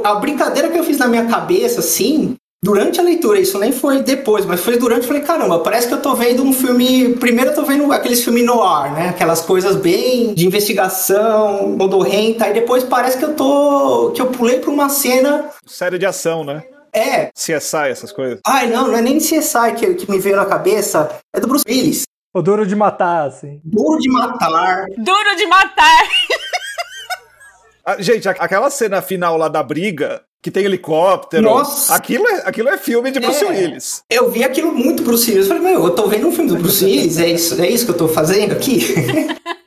A brincadeira que eu fiz na minha cabeça, assim, durante a leitura, isso nem foi depois, mas foi durante, eu falei, caramba, parece que eu tô vendo um filme, primeiro eu tô vendo aqueles filmes no ar, né, aquelas coisas bem de investigação, modorrenta, e depois parece que eu tô, que eu pulei pra uma cena...
Série de ação, né?
É.
CSI, essas coisas.
Ai, não, não é nem CSI que, que me veio na cabeça, é do Bruce Willis.
O Duro de Matar, assim.
Duro de Matar.
Duro de Matar!
Ah, gente, aquela cena final lá da briga, que tem helicóptero.
Nossa!
Aquilo é, aquilo é filme de Bruce
É.
Willis.
Eu vi aquilo muito Bruce Willis. Eu falei, meu, eu tô vendo um filme do Bruce Willis, é isso, é isso que eu tô fazendo aqui?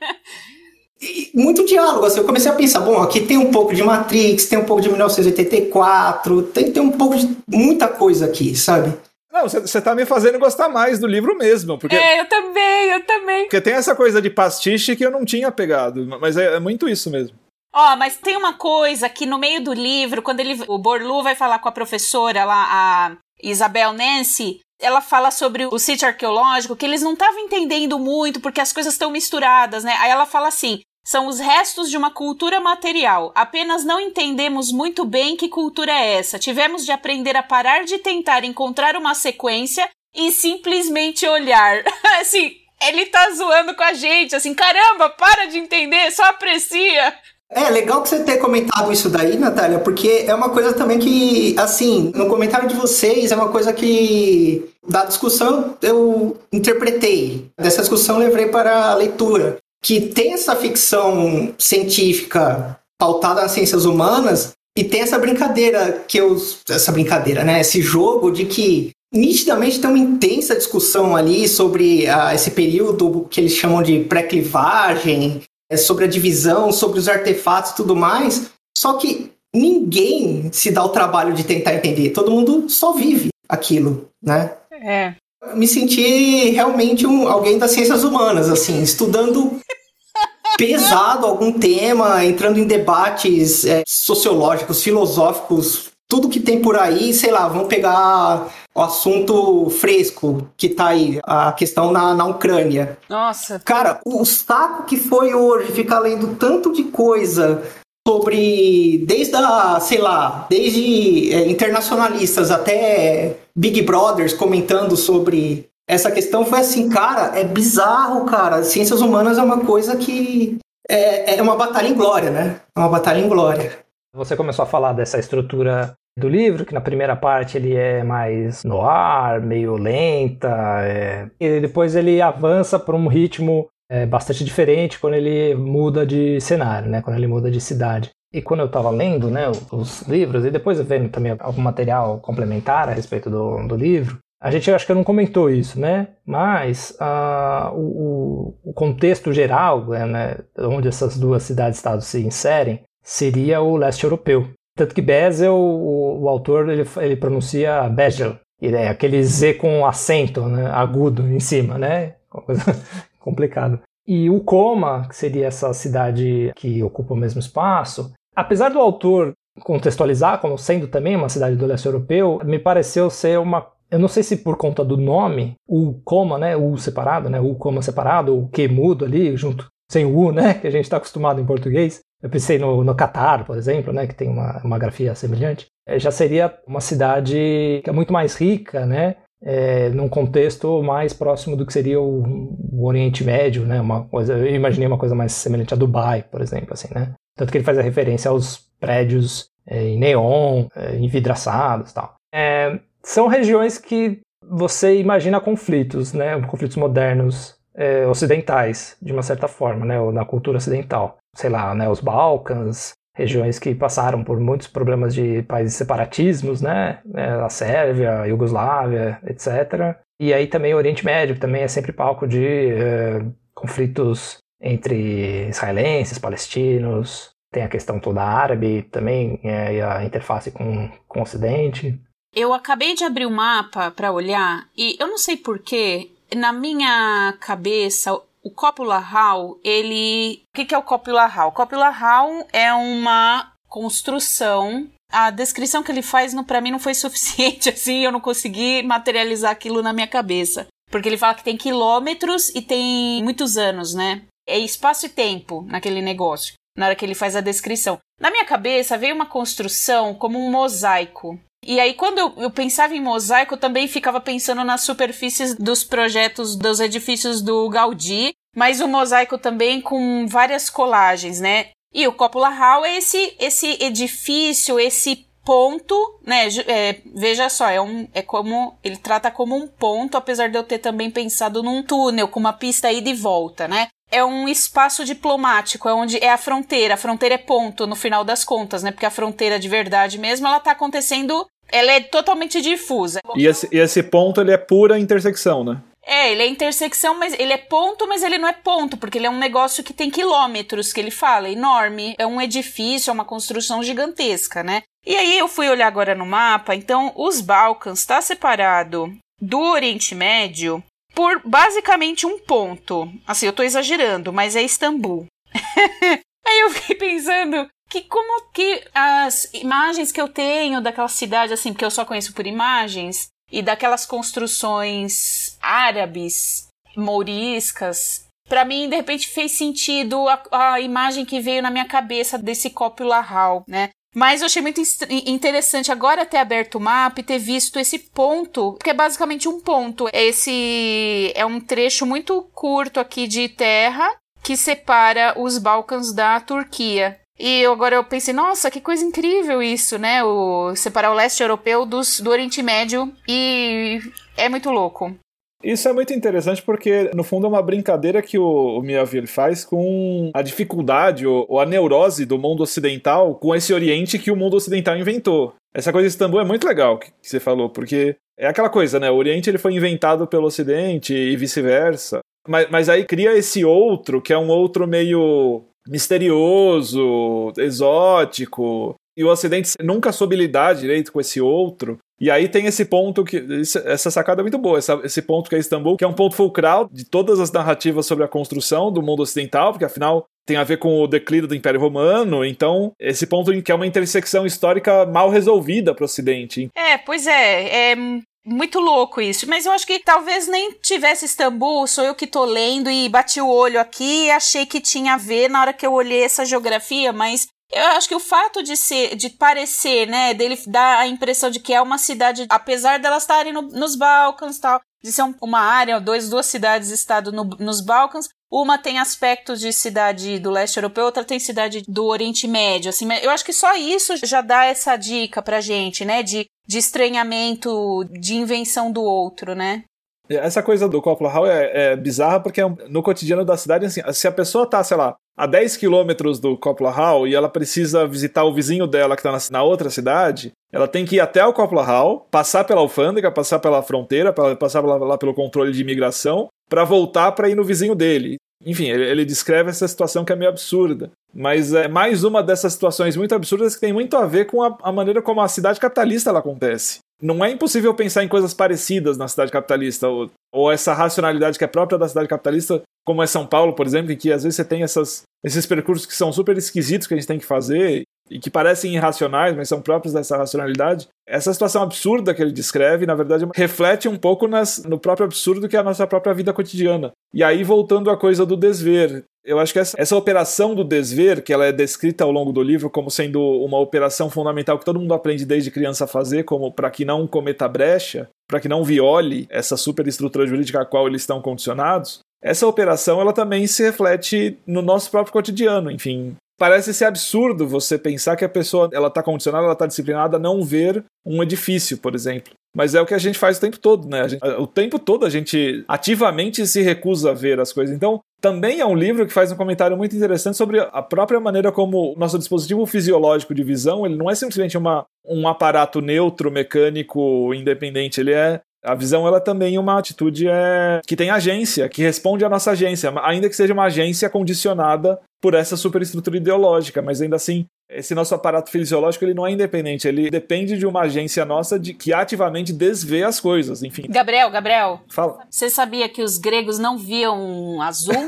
E muito diálogo, assim, eu comecei a pensar, bom, aqui tem um pouco de Matrix, tem um pouco de 1984, tem, tem um pouco de muita coisa aqui, sabe?
Não, você tá me fazendo gostar mais do livro mesmo, porque,
É, eu também, eu também.
porque tem essa coisa de pastiche que eu não tinha pegado, mas é, é muito isso mesmo.
Ó, mas tem uma coisa que no meio do livro, quando ele, o Borlu vai falar com a professora lá, a Isabel Nancy, ela fala sobre o sítio arqueológico, que eles não estavam entendendo muito porque as coisas estão misturadas, né? Aí ela fala assim: são os restos de uma cultura material. Apenas não entendemos muito bem que cultura é essa. Tivemos de aprender a parar de tentar encontrar uma sequência e simplesmente olhar. assim, ele tá zoando com a gente, assim, caramba, para de entender, só aprecia.
É legal que você tenha comentado isso daí, Natália, porque é uma coisa também que, assim, no comentário de vocês, é uma coisa que, da discussão, eu interpretei. Dessa discussão, levei para a leitura. Que tem essa ficção científica pautada nas ciências humanas e tem essa brincadeira que eu. Essa brincadeira, né? Esse jogo de que nitidamente tem uma intensa discussão ali sobre ah, esse período que eles chamam de pré-clivagem, sobre a divisão, sobre os artefatos e tudo mais. Só que ninguém se dá o trabalho de tentar entender. Todo mundo só vive aquilo, né?
É.
Me senti realmente um, alguém das ciências humanas, assim, estudando pesado algum tema, entrando em debates é, sociológicos, filosóficos, tudo que tem por aí, sei lá, vamos pegar o assunto fresco que tá aí, a questão na, na Ucrânia.
Nossa.
Cara, o saco que foi hoje ficar lendo tanto de coisa sobre, desde a, sei lá, desde é, internacionalistas até Big Brothers comentando sobre essa questão foi assim, cara, é bizarro, cara. Ciências humanas é uma coisa que é, é uma batalha em glória, né? É uma batalha em glória.
Você começou a falar dessa estrutura do livro, que na primeira parte ele é mais no ar, meio lenta, é... e depois ele avança para um ritmo é, bastante diferente quando ele muda de cenário, né? Quando ele muda de cidade. E quando eu estava lendo né, os livros, e depois vendo também algum material complementar a respeito do, do livro, a gente acho que não comentou isso, né? Mas ah, o, o, contexto geral, né, onde essas duas cidades-estados se inserem, seria o leste europeu. Tanto que Bezel, o, o autor, ele, ele pronuncia Bezel, é aquele Z com acento né, agudo em cima, né? Complicada. E o Coma, que seria essa cidade que ocupa o mesmo espaço, apesar do autor contextualizar como sendo também uma cidade do leste europeu, me pareceu ser uma eu não sei se por conta do nome, o coma, né, o separado, né, o coma separado, o que mudo ali junto, sem o u, né, que a gente está acostumado em português. Eu pensei no, no Catar, por exemplo, né, que tem uma, uma grafia semelhante. É, já seria uma cidade que é muito mais rica, né, é, num contexto mais próximo do que seria o, o, Oriente Médio, né, uma coisa. Eu imaginei uma coisa mais semelhante a Dubai, por exemplo, assim, né. Tanto que ele faz a referência aos prédios é, em neon, é, envidraçados, tal. É, são regiões que você imagina conflitos, né, conflitos modernos é, ocidentais, de uma certa forma, né, ou na cultura ocidental. Sei lá, né, os Balcãs, regiões que passaram por muitos problemas de países separatismos, né, a Sérvia, a Iugoslávia, etc. E aí também o Oriente Médio, que também é sempre palco de é, conflitos entre israelenses, palestinos, tem a questão toda árabe também, é, e a interface com, com o Ocidente.
Eu acabei de abrir o mapa para olhar e eu não sei porquê, na minha cabeça, o Coppola Hall, ele. O que, que é o Coppola Hall? O Coppola Hall é uma construção. A descrição que ele faz, para mim, não foi suficiente, assim, eu não consegui materializar aquilo na minha cabeça. Porque ele fala que tem quilômetros e tem muitos anos, né? É espaço e tempo naquele negócio, na hora que ele faz a descrição. Na minha cabeça veio uma construção como um mosaico. E aí, quando eu, eu, pensava em mosaico, eu também ficava pensando nas superfícies dos projetos dos edifícios do Gaudí, mas o mosaico também com várias colagens, né? E o Coppola Hall é esse, esse edifício, esse ponto, né? É, veja só, é, um, é como. Ele trata como um ponto, apesar de eu ter também pensado num túnel, com uma pista ida e volta, né? É um espaço diplomático, é onde é a fronteira. A fronteira é ponto, no final das contas, né? Porque a fronteira de verdade mesmo, ela tá acontecendo. Ela é totalmente difusa.
E esse, e esse ponto, ele é pura intersecção, né?
É, ele é intersecção, mas ele é ponto, mas ele não é ponto, porque ele é um negócio que tem quilômetros, que ele fala, enorme. É um edifício, é uma construção gigantesca, né? E aí eu fui olhar agora no mapa, então os Balcãs está separado do Oriente Médio por basicamente um ponto. Assim, eu tô exagerando, mas é Istambul. aí eu fiquei pensando que como que as imagens que eu tenho daquela cidade, assim, porque eu só conheço por imagens, e daquelas construções árabes, mouriscas, para mim, de repente, fez sentido a, a, imagem que veio na minha cabeça desse Coppola Hall, né? Mas eu achei muito interessante agora ter aberto o mapa e ter visto esse ponto, que é basicamente um ponto. Esse é um trecho muito curto aqui de terra que separa os Balcãs da Turquia. E eu, agora eu pensei, nossa, que coisa incrível isso, né? O separar o leste europeu dos, do Oriente Médio e é muito louco.
Isso é muito interessante porque, no fundo, é uma brincadeira que o, o Miyaville faz com a dificuldade ou, ou, a neurose do mundo ocidental com esse Oriente que o mundo ocidental inventou. Essa coisa de Istambul é muito legal que, que você falou, porque é aquela coisa, né? O Oriente ele foi inventado pelo Ocidente e vice-versa. Mas, mas aí cria esse outro, que é um outro meio misterioso, exótico, e o Ocidente nunca soube lidar direito com esse outro. E aí tem esse ponto que. Essa sacada é muito boa, essa, esse ponto que é Istambul, que é um ponto fulcral de todas as narrativas sobre a construção do mundo ocidental, porque afinal tem a ver com o declínio do Império Romano, então esse ponto que é uma intersecção histórica mal resolvida para o Ocidente.
É, pois é, é muito louco isso, mas eu acho que talvez nem tivesse Istambul, sou eu que tô lendo e bati o olho aqui e achei que tinha a ver na hora que eu olhei essa geografia, mas eu acho que o fato de ser, de parecer, né, dele dar a impressão de que é uma cidade, apesar delas estarem no, nos Balcãs tal, de ser um, uma área, dois, duas cidades estado no, nos Balcãs, uma tem aspectos de cidade do leste europeu, outra tem cidade do Oriente Médio, assim, eu acho que só isso já dá essa dica pra gente, né, de, de estranhamento, de invenção do outro, né?
Essa coisa do Coppola Hall é, é bizarra porque é no cotidiano da cidade, assim, se a pessoa tá, sei lá, a 10 quilômetros do Coppola Hall e ela precisa visitar o vizinho dela que está na, na, outra cidade, ela tem que ir até o Coppola Hall, passar pela alfândega, passar pela fronteira, passar lá, lá pelo controle de imigração, para voltar para ir no vizinho dele. Enfim, ele, ele, descreve essa situação que é meio absurda. Mas é mais uma dessas situações muito absurdas que tem muito a ver com a, a maneira como a cidade capitalista ela acontece não é impossível pensar em coisas parecidas na cidade capitalista, ou, ou, essa racionalidade que é própria da cidade capitalista, como é São Paulo, por exemplo, em que às vezes você tem essas, esses percursos que são super esquisitos que a gente tem que fazer e que parecem irracionais, mas são próprios dessa racionalidade. Essa situação absurda que ele descreve, na verdade, reflete um pouco nas, no próprio absurdo que é a nossa própria vida cotidiana. E aí, voltando à coisa do desver, eu acho que essa, essa, operação do desver, que ela é descrita ao longo do livro como sendo uma operação fundamental que todo mundo aprende desde criança a fazer, como para que não cometa brecha, para que não viole essa superestrutura jurídica a qual eles estão condicionados, essa operação ela também se reflete no nosso próprio cotidiano. Enfim, parece ser absurdo você pensar que a pessoa ela está condicionada, ela está disciplinada a não ver um edifício, por exemplo. Mas é o que a gente faz o tempo todo, né? Gente, o tempo todo a gente ativamente se recusa a ver as coisas. Então, também é um livro que faz um comentário muito interessante sobre a própria maneira como o nosso dispositivo fisiológico de visão, ele não é simplesmente uma, um aparato neutro, mecânico, independente, ele é a visão ela também é uma atitude é, que tem agência, que responde à nossa agência, ainda que seja uma agência condicionada por essa superestrutura ideológica, mas ainda assim esse nosso aparato fisiológico ele não é independente, ele depende de uma agência nossa de que ativamente desvê as coisas, enfim.
Gabriel, Gabriel.
Fala.
Você sabia que os gregos não viam azul?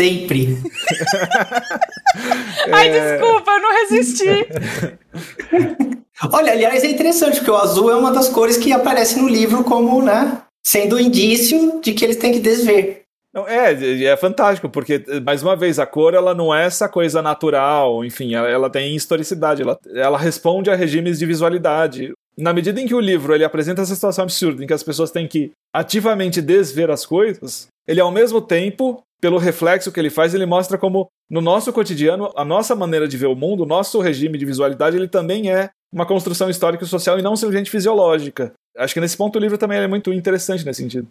Sempre.
Ai, é... desculpa, eu não resisti.
Olha, aliás, é interessante, porque o azul é uma das cores que aparece no livro como, né, sendo indício de que eles têm que desver.
Não, é, é fantástico, porque, mais uma vez, a cor ela não é essa coisa natural, enfim, ela, ela tem historicidade, ela, ela responde a regimes de visualidade. Na medida em que o livro ele apresenta essa situação absurda, em que as pessoas têm que ativamente desver as coisas, ele ao mesmo tempo, pelo reflexo que ele faz, ele mostra como no nosso cotidiano, a nossa maneira de ver o mundo, o nosso regime de visualidade, ele também é uma construção histórica e social e não simplesmente fisiológica. Acho que nesse ponto o livro também é muito interessante nesse sentido.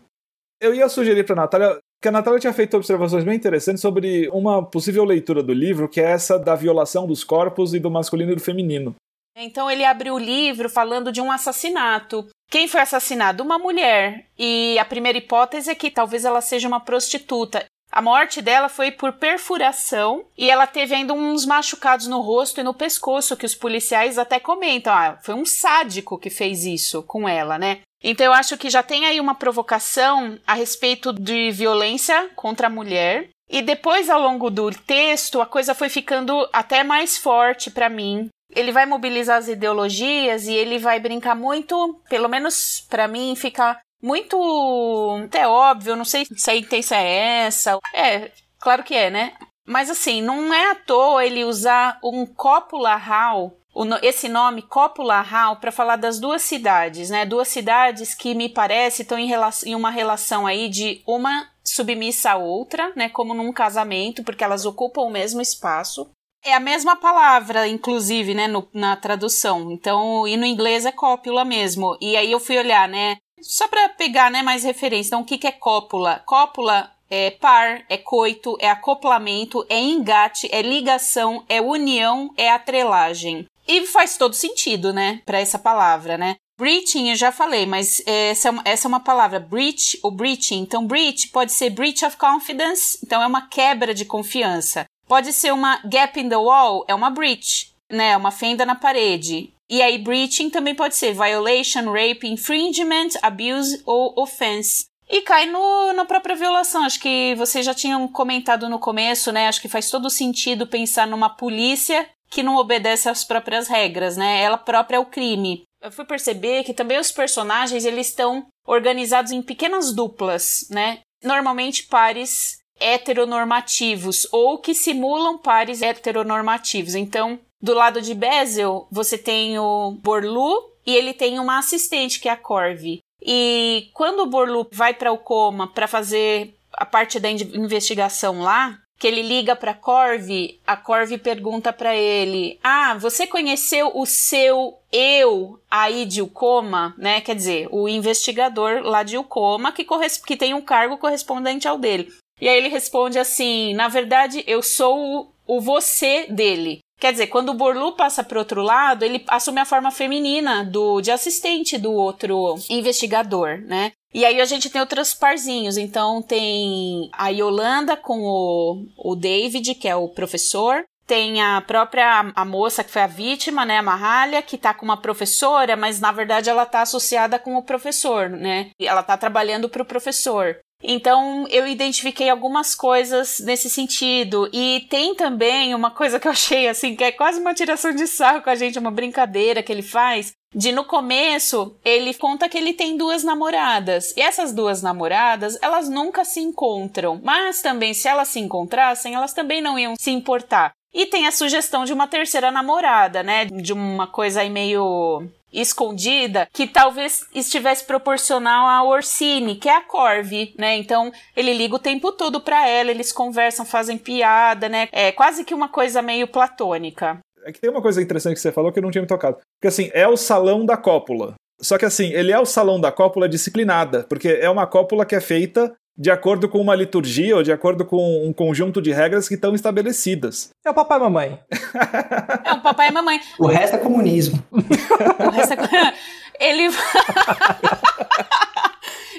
Eu ia sugerir para a Natália que a Natália tinha feito observações bem interessantes sobre uma possível leitura do livro, que é essa da violação dos corpos e do masculino e do feminino.
Então ele abriu o livro falando de um assassinato. Quem foi assassinado? Uma mulher. E a primeira hipótese é que talvez ela seja uma prostituta. A morte dela foi por perfuração e ela teve ainda uns machucados no rosto e no pescoço que os policiais até comentam. Ah, foi um sádico que fez isso com ela, né? Então eu acho que já tem aí uma provocação a respeito de violência contra a mulher. E depois, ao longo do texto, a coisa foi ficando até mais forte para mim. Ele vai mobilizar as ideologias e ele vai brincar muito, pelo menos para mim, ficar muito até óbvio, não sei se a intenção é essa. É, claro que é, né? Mas assim, não é à toa ele usar um cópula hall esse nome Cópula Hall para falar das duas cidades, né? Duas cidades que me parece estão em, em, uma relação aí de uma submissa à outra, né? Como num casamento, porque elas ocupam o mesmo espaço. É a mesma palavra, inclusive, né, no, na tradução. Então, e no inglês é cópula mesmo. E aí eu fui olhar, né, só para pegar, né, mais referência. Então, o que, que é cópula? Cópula é par, é coito, é acoplamento, é engate, é ligação, é união, é atrelagem. E faz todo sentido, né, para essa palavra, né? Breaching eu já falei, mas essa é, essa é uma palavra, breach ou breaching. Então, breach pode ser breach of confidence, então é uma quebra de confiança. Pode ser uma gap in the wall, é uma breach, né? Uma fenda na parede. E aí, breaching também pode ser violation, rape, infringement, abuse ou offense. E cai no, na própria violação. Acho que vocês já tinham comentado no começo, né? Acho que faz todo sentido pensar numa polícia que não obedece às próprias regras, né? Ela própria é o crime. Eu fui perceber que também os personagens eles estão organizados em pequenas duplas, né? Normalmente pares heteronormativos ou que simulam pares heteronormativos. Então, do lado de Bezel, você tem o Borlu e ele tem uma assistente que é a Corve. E quando o Borlu vai para o coma para fazer a parte da investigação lá, que ele liga para Corve, a Corve pergunta para ele: "Ah, você conheceu o seu eu aí de Ucoma, né? Quer dizer, o investigador lá de Ucoma que, que tem um cargo correspondente ao dele. E aí ele responde assim: na verdade, eu sou o, o você dele. Quer dizer, quando o Borlu passa para outro lado, ele assume a forma feminina do de assistente do outro investigador, né? E aí a gente tem outros parzinhos. Então tem a Yolanda com o, o David, que é o professor. Tem a própria a moça que foi a vítima, né, a Mahalia, que tá com uma professora, mas na verdade ela tá associada com o professor, né? Ela tá trabalhando para o professor. Então eu identifiquei algumas coisas nesse sentido. E tem também uma coisa que eu achei assim, que é quase uma tiração de sarro com a gente, uma brincadeira que ele faz. De no começo, ele conta que ele tem duas namoradas. E essas duas namoradas, elas nunca se encontram. Mas também, se elas se encontrassem, elas também não iam se importar. E tem a sugestão de uma terceira namorada, né? De uma coisa aí meio escondida que talvez estivesse proporcional a Orsini, que é a Corve, né? Então ele liga o tempo todo para ela, eles conversam, fazem piada, né? É quase que uma coisa meio platônica.
É que tem uma coisa interessante que você falou que eu não tinha me tocado. Porque assim, é o salão da cópula. Só que assim, ele é o salão da cópula disciplinada, porque é uma cópula que é feita de acordo com uma liturgia ou de acordo com um conjunto de regras que estão estabelecidas.
É o papai e mamãe.
é o papai e mamãe.
O resto é comunismo.
o resto é... Ele.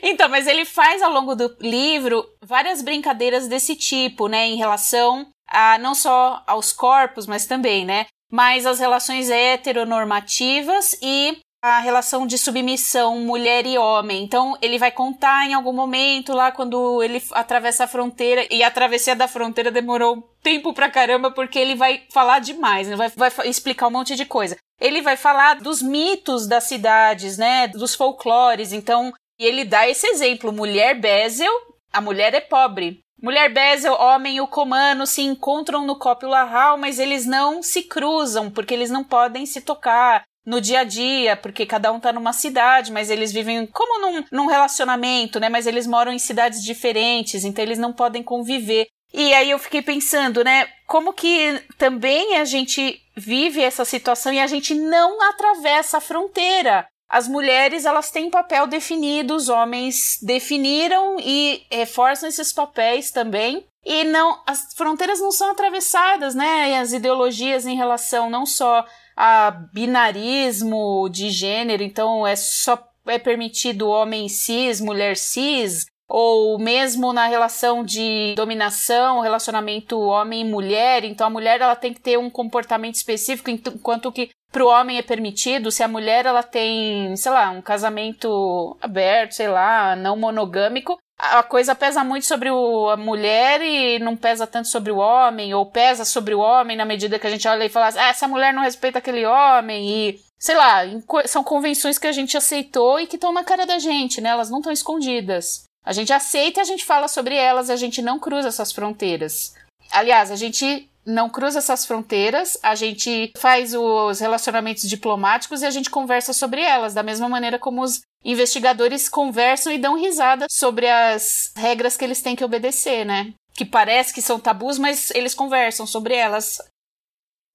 então, mas ele faz ao longo do livro várias brincadeiras desse tipo, né, em relação a não só aos corpos, mas também, né, mas as relações heteronormativas e a relação de submissão mulher e homem. Então, ele vai contar em algum momento lá quando ele atravessa a fronteira e a travessia da fronteira demorou tempo pra caramba porque ele vai falar demais, né? vai, vai explicar um monte de coisa. Ele vai falar dos mitos das cidades, né, dos folclores. Então, ele dá esse exemplo, mulher Bezel a mulher é pobre. Mulher Bezel, homem e o comano se encontram no cópula hall, mas eles não se cruzam, porque eles não podem se tocar no dia a dia, porque cada um tá numa cidade, mas eles vivem como num, num relacionamento, né? Mas eles moram em cidades diferentes, então eles não podem conviver. E aí eu fiquei pensando, né? Como que também a gente vive essa situação e a gente não atravessa a fronteira. As mulheres elas têm papel definido, os homens definiram e reforçam esses papéis também. E não, as fronteiras não são atravessadas, né? E as ideologias em relação não só a binarismo de gênero, então é só é permitido homem cis, mulher cis, ou mesmo na relação de dominação, relacionamento homem e mulher, então a mulher ela tem que ter um comportamento específico, enquanto que para o homem é permitido, se a mulher ela tem, sei lá, um casamento aberto, sei lá, não monogâmico, a coisa pesa muito sobre o, a mulher e não pesa tanto sobre o homem, ou pesa sobre o homem na medida que a gente olha e fala, ah, essa mulher não respeita aquele homem, e sei lá, são convenções que a gente aceitou e que estão na cara da gente, né? Elas não estão escondidas. A gente aceita e a gente fala sobre elas, a gente não cruza essas fronteiras. Aliás, a gente não cruza essas fronteiras, a gente faz os relacionamentos diplomáticos e a gente conversa sobre elas, da mesma maneira como os investigadores conversam e dão risada sobre as regras que eles têm que obedecer, né? Que parece que são tabus, mas eles conversam sobre elas.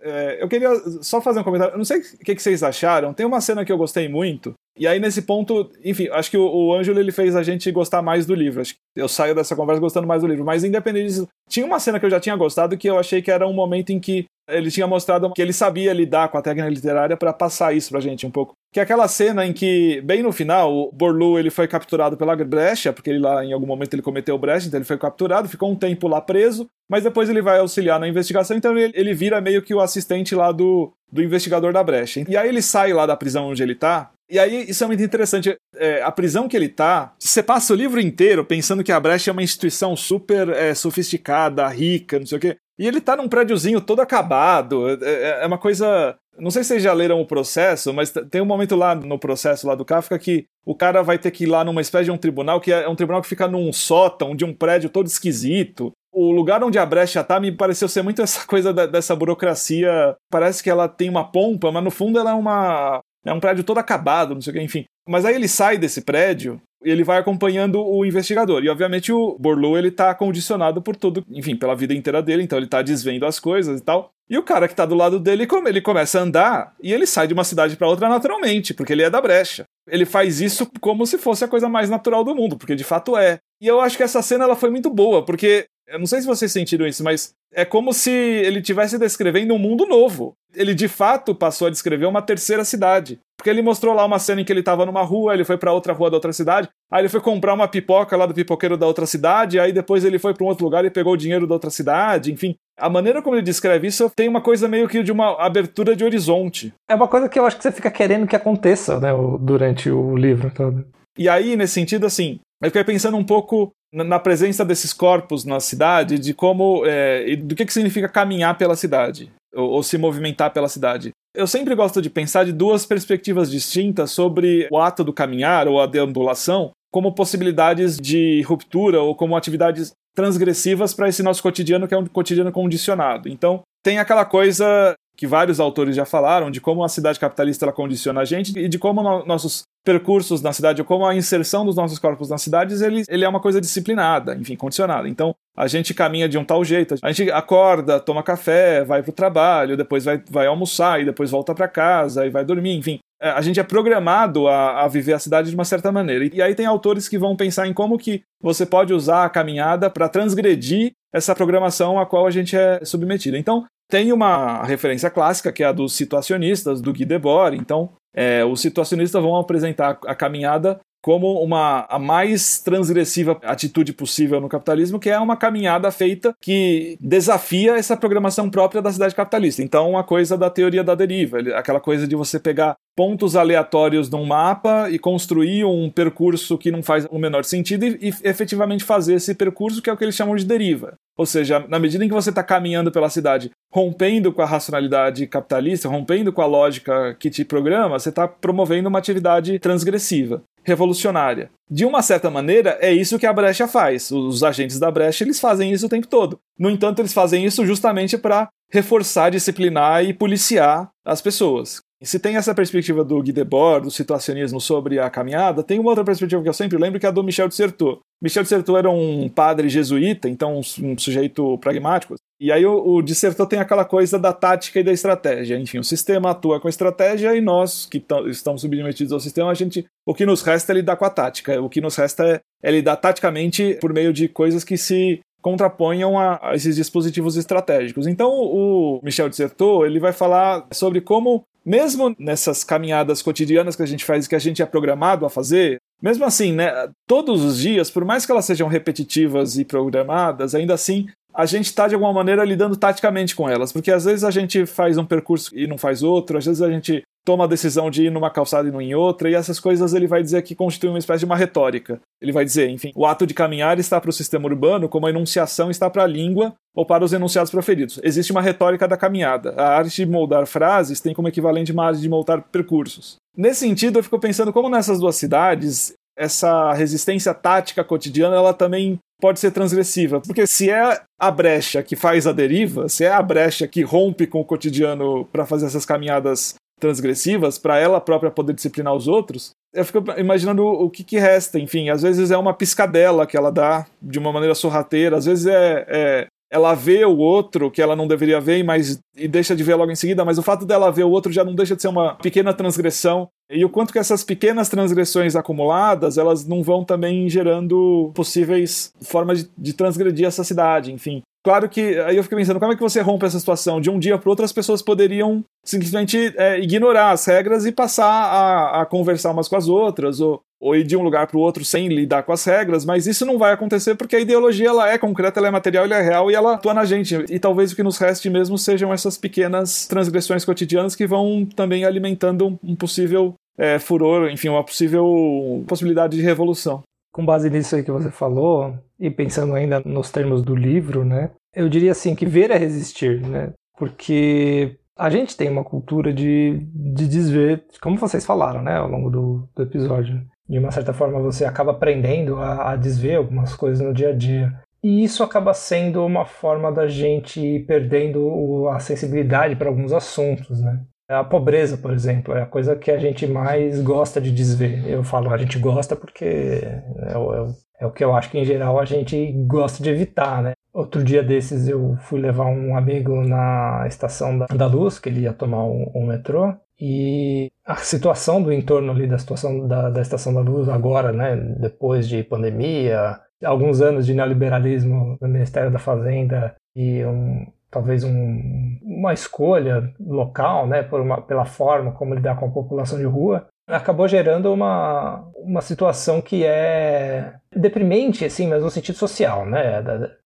É, eu queria só fazer um comentário. Eu não sei o que, vocês acharam. Tem uma cena que eu gostei muito, e aí, nesse ponto, enfim, acho que o, o Ângelo ele fez a gente gostar mais do livro. Acho que eu saio dessa conversa gostando mais do livro. Mas, independente disso, tinha uma cena que eu já tinha gostado que eu achei que era um momento em que ele tinha mostrado que ele sabia lidar com a técnica literária para passar isso pra gente um pouco. Que é aquela cena em que, bem no final, o Borlu ele foi capturado pela Brecha, porque ele lá em algum momento ele cometeu brecha, então ele foi capturado, ficou um tempo lá preso, mas depois ele vai auxiliar na investigação, então ele, ele vira meio que o assistente lá do, do investigador da brecha. E aí ele sai lá da prisão onde ele tá, e aí, isso é muito interessante. É, a prisão que ele tá, você passa o livro inteiro pensando que a Brecha é uma instituição super é, sofisticada, rica, não sei o quê. E ele tá num prédiozinho todo acabado. É, é, é uma coisa. Não sei se vocês já leram o processo, mas tem um momento lá no processo lá do Kafka que o cara vai ter que ir lá numa espécie de um tribunal, que é um tribunal que fica num sótão de um prédio todo esquisito. O lugar onde a brecha tá me pareceu ser muito essa coisa da, dessa burocracia. Parece que ela tem uma pompa, mas no fundo ela é uma, é um prédio todo acabado, não sei o que, enfim. Mas aí ele sai desse prédio e ele vai acompanhando o investigador. E obviamente o Borlu ele tá condicionado por tudo, enfim, pela vida inteira dele, então ele tá desvendo as coisas e tal. E o cara que tá do lado dele, ele começa a andar e ele sai de uma cidade para outra naturalmente, porque ele é da brecha. Ele faz isso como se fosse a coisa mais natural do mundo, porque de fato é. E eu acho que essa cena ela foi muito boa, porque eu não sei se vocês sentiram isso, mas é como se ele estivesse descrevendo um mundo novo. Ele de fato passou a descrever uma terceira cidade. Porque ele mostrou lá uma cena em que ele estava numa rua, ele foi para outra rua da outra cidade, aí ele foi comprar uma pipoca lá do pipoqueiro da outra cidade, aí depois ele foi para um outro lugar e pegou o dinheiro da outra cidade, enfim. A maneira como ele descreve isso tem uma coisa meio que de uma abertura de horizonte.
É uma coisa que eu acho que você fica querendo que aconteça, né, durante o livro todo.
E aí, nesse sentido, assim, eu fiquei pensando um pouco na presença desses corpos na cidade, de como. É, do que, que significa caminhar pela cidade, ou, ou, se movimentar pela cidade. Eu sempre gosto de pensar de duas perspectivas distintas sobre o ato do caminhar ou a deambulação como possibilidades de ruptura ou como atividades transgressivas para esse nosso cotidiano, que é um cotidiano condicionado. Então, tem aquela coisa que vários autores já falaram de como a cidade capitalista ela condiciona a gente e de como no, nossos percursos na cidade, ou como a inserção dos nossos corpos nas cidades, ele, ele é uma coisa disciplinada, enfim, condicionada. Então, a gente caminha de um tal jeito, a gente acorda, toma café, vai para o trabalho, depois vai, vai almoçar e depois volta para casa e vai dormir, enfim. É, a gente é programado a, a viver a cidade de uma certa maneira. E, e aí tem autores que vão pensar em como que você pode usar a caminhada para transgredir essa programação a qual a gente é submetido. Então, tem uma referência clássica, que é a dos situacionistas, do Guy Debord. Então, é, os situacionistas vão apresentar a caminhada como uma a mais transgressiva atitude possível no capitalismo, que é uma caminhada feita que desafia essa programação própria da cidade capitalista. Então, uma coisa da teoria da deriva, aquela coisa de você pegar pontos aleatórios num mapa e construir um percurso que não faz o menor sentido e, e efetivamente fazer esse percurso que é o que eles chamam de deriva. Ou seja, na medida em que você está caminhando pela cidade, rompendo com a racionalidade capitalista, rompendo com a lógica que te programa, você está promovendo uma atividade transgressiva. Revolucionária. De uma certa maneira, é isso que a brecha faz. Os agentes da brecha eles fazem isso o tempo todo. No entanto, eles fazem isso justamente para reforçar, disciplinar e policiar as pessoas. Se tem essa perspectiva do Guy Debord, do situacionismo sobre a caminhada, tem uma outra perspectiva que eu sempre lembro, que é a do Michel de Certeau. Michel de Certeau era um padre jesuíta, então um, sujeito pragmático. E aí o, o de Certeau tem aquela coisa da tática e da estratégia. Enfim, o sistema atua com a estratégia e nós, que estamos submetidos ao sistema, a gente, o que nos resta é lidar com a tática. O que nos resta é, é lidar taticamente por meio de coisas que se contraponham a, a, esses dispositivos estratégicos. Então, o Michel Certeau, ele vai falar sobre como mesmo nessas caminhadas cotidianas que a gente faz que a gente é programado a fazer, mesmo assim, né, todos os dias, por mais que elas sejam repetitivas e programadas, ainda assim a gente está de alguma maneira lidando taticamente com elas, porque às vezes a gente faz um percurso e não faz outro, às vezes a gente toma a decisão de ir numa calçada e não em outra, e essas coisas ele vai dizer que constituem uma espécie de uma retórica. Ele vai dizer, enfim, o ato de caminhar está para o sistema urbano como a enunciação está para a língua ou para os enunciados proferidos. Existe uma retórica da caminhada. A arte de moldar frases tem como equivalente uma arte de moldar percursos. Nesse sentido, eu fico pensando como nessas duas cidades essa resistência tática cotidiana ela também pode ser transgressiva, porque se é a brecha que faz a deriva, se é a brecha que rompe com o cotidiano para fazer essas caminhadas transgressivas para ela própria poder disciplinar os outros, eu fico imaginando o que, que, resta. Enfim, às vezes é uma piscadela que ela dá de uma maneira sorrateira, às vezes é, é ela vê o outro que ela não deveria ver mas, e deixa de ver logo em seguida, mas o fato dela ver o outro já não deixa de ser uma pequena transgressão. E o quanto que essas pequenas transgressões acumuladas, elas não vão também gerando possíveis formas de, de transgredir essa cidade, enfim. Claro que aí eu fico pensando, como é que você rompe essa situação? De um dia para outro as pessoas poderiam simplesmente é, ignorar as regras e passar a, a, conversar umas com as outras, ou, ou ir de um lugar para o outro sem lidar com as regras, mas isso não vai acontecer porque a ideologia ela é concreta, ela é material, ela é real e ela atua na gente. E talvez o que nos reste mesmo sejam essas pequenas transgressões cotidianas que vão também alimentando um possível é, furor, enfim, uma possível possibilidade de revolução
com base nisso aí que você falou, e pensando ainda nos termos do livro, né? Eu diria assim que ver é resistir, né? Porque a gente tem uma cultura de, de desver, como vocês falaram, né, ao longo do, do episódio. De uma certa forma, você acaba aprendendo a, a desver algumas coisas no dia a dia. E isso acaba sendo uma forma da gente perdendo a sensibilidade para alguns assuntos, né? A pobreza, por exemplo, é a coisa que a gente mais gosta de desver. Eu falo a gente gosta porque é o, é o, é o que eu acho que em geral a gente gosta de evitar, né? Outro dia desses eu fui levar um amigo na estação da, da Luz, que ele ia tomar um, um, metrô, e a situação do entorno ali da situação da, da estação da Luz agora, né, depois de pandemia, alguns anos de neoliberalismo no Ministério da Fazenda e um, talvez um, uma escolha local, né, por uma, pela forma como lidar com a população de rua, acabou gerando uma, uma situação que é deprimente, assim, mas no sentido social, né?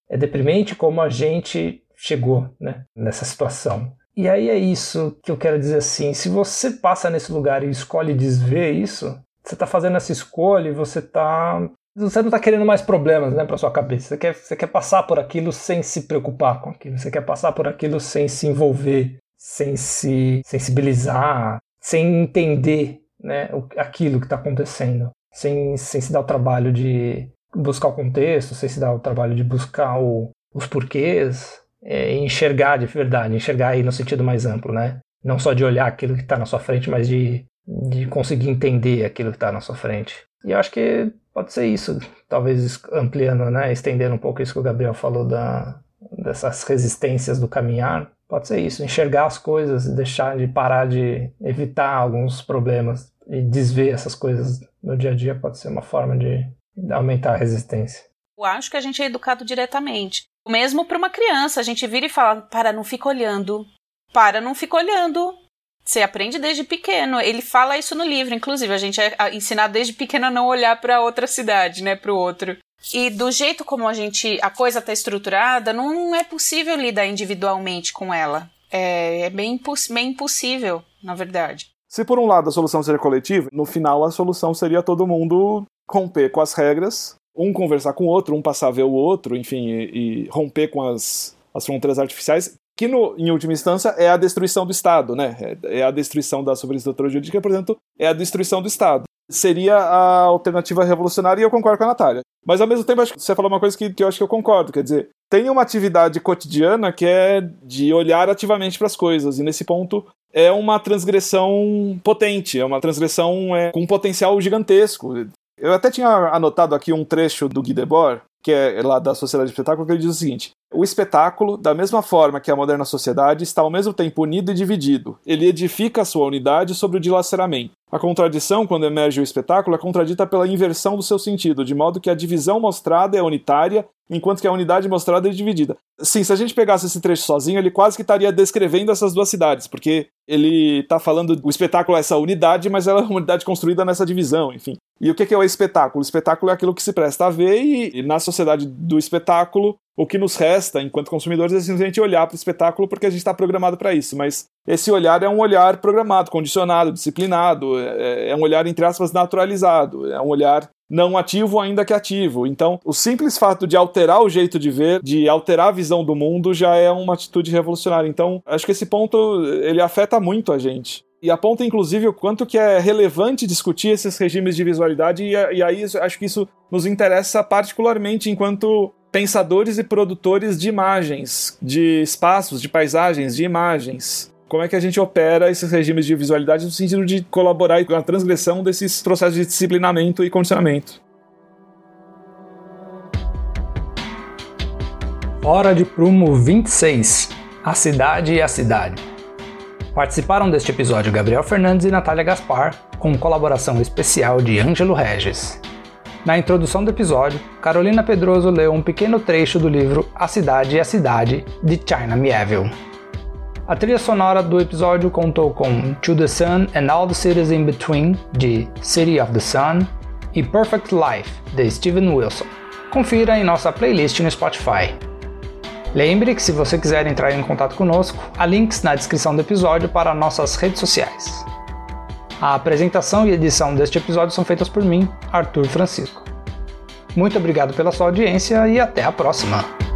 É deprimente como a gente chegou, né, nessa situação. E aí é isso que eu quero dizer assim, se você passa nesse lugar e escolhe desver isso, você está fazendo essa escolha e você está você não está querendo mais problemas né, para sua cabeça. Você quer, você quer passar por aquilo sem se preocupar com aquilo. Você quer passar por aquilo sem se envolver, sem se sensibilizar, sem entender né, aquilo que está acontecendo, sem, sem se dar o trabalho de buscar o contexto, sem se dar o trabalho de buscar o, os porquês, é, enxergar de verdade, enxergar aí no sentido mais amplo, né? Não só de olhar aquilo que está na sua frente, mas de, de conseguir entender aquilo que está na sua frente. E eu acho que pode ser isso, talvez ampliando, né, estendendo um pouco isso que o Gabriel falou da, dessas resistências do caminhar. Pode ser isso, enxergar as coisas, deixar de parar de evitar alguns problemas e desver essas coisas no dia a dia pode ser uma forma de aumentar a resistência.
Eu acho que a gente é educado diretamente. Mesmo para uma criança, a gente vira e fala: para, não fica olhando. Para, não fica olhando. Você aprende desde pequeno. Ele fala isso no livro, inclusive. A gente é ensinado desde pequeno a não olhar para outra cidade, né, para o outro. E do jeito como a gente a coisa está estruturada, não é possível lidar individualmente com ela. É, é bem, bem impossível, na verdade.
Se por um lado a solução seria coletiva, no final a solução seria todo mundo romper com as regras, um conversar com o outro, um passar a ver o outro, enfim, e, e romper com as, as fronteiras artificiais que no, em última instância é a destruição do Estado, né? É, a destruição da sobreestrutura jurídica, portanto, é a destruição do Estado. seria a alternativa revolucionária e eu concordo com a Natália. Mas ao mesmo tempo, acho que você falou uma coisa que, que eu acho que eu concordo, quer dizer, tem uma atividade cotidiana que é de olhar ativamente para as coisas, e nesse ponto é uma transgressão potente, é uma transgressão é, com um potencial gigantesco. Eu até tinha anotado aqui um trecho do Guy Debord, que é lá da Sociedade de Espetáculo, que ele diz o seguinte: o espetáculo, da mesma forma que a moderna sociedade, está ao mesmo tempo unido e dividido. Ele edifica a sua unidade sobre o dilaceramento. A contradição, quando emerge o espetáculo, é contradita pela inversão do seu sentido, de modo que a divisão mostrada é unitária, enquanto que a unidade mostrada é dividida. Sim, se a gente pegasse esse trecho sozinho, ele quase que estaria descrevendo essas duas cidades, porque ele está falando o espetáculo é essa unidade, mas ela é uma unidade construída nessa divisão, enfim. E o que é o espetáculo? O espetáculo é aquilo que se presta a ver, e, e na sociedade do espetáculo, o que nos resta, enquanto consumidores, é simplesmente olhar para o espetáculo porque a gente está programado para isso. Mas esse olhar é um olhar programado, condicionado, disciplinado, é, é um olhar, entre aspas, naturalizado, é um olhar não ativo ainda que ativo. Então, o simples fato de alterar o jeito de ver, de alterar a visão do mundo, já é uma atitude revolucionária. Então, acho que esse ponto ele afeta muito a gente. E aponta, inclusive, o quanto que é relevante discutir esses regimes de visualidade, e, e aí acho que isso nos interessa particularmente enquanto pensadores e produtores de imagens, de espaços, de paisagens, de imagens. Como é que a gente opera esses regimes de visualidade no sentido de colaborar com a transgressão desses processos de disciplinamento e condicionamento?
Hora de Prumo 26 A Cidade e a Cidade. Participaram deste episódio Gabriel Fernandes e Natália Gaspar, com colaboração especial de Ângelo Regis. Na introdução do episódio, Carolina Pedroso leu um pequeno trecho do livro A Cidade e a Cidade, de China Mieville. A trilha sonora do episódio contou com To the Sun and All the Cities in Between, de City of the Sun, e Perfect Life, de Steven Wilson. Confira em nossa playlist no Spotify. Lembre que se você quiser entrar em contato conosco, há links na descrição do episódio para nossas redes sociais. A apresentação e edição deste episódio são feitas por mim, Arthur Francisco. Muito obrigado pela sua audiência e até a próxima!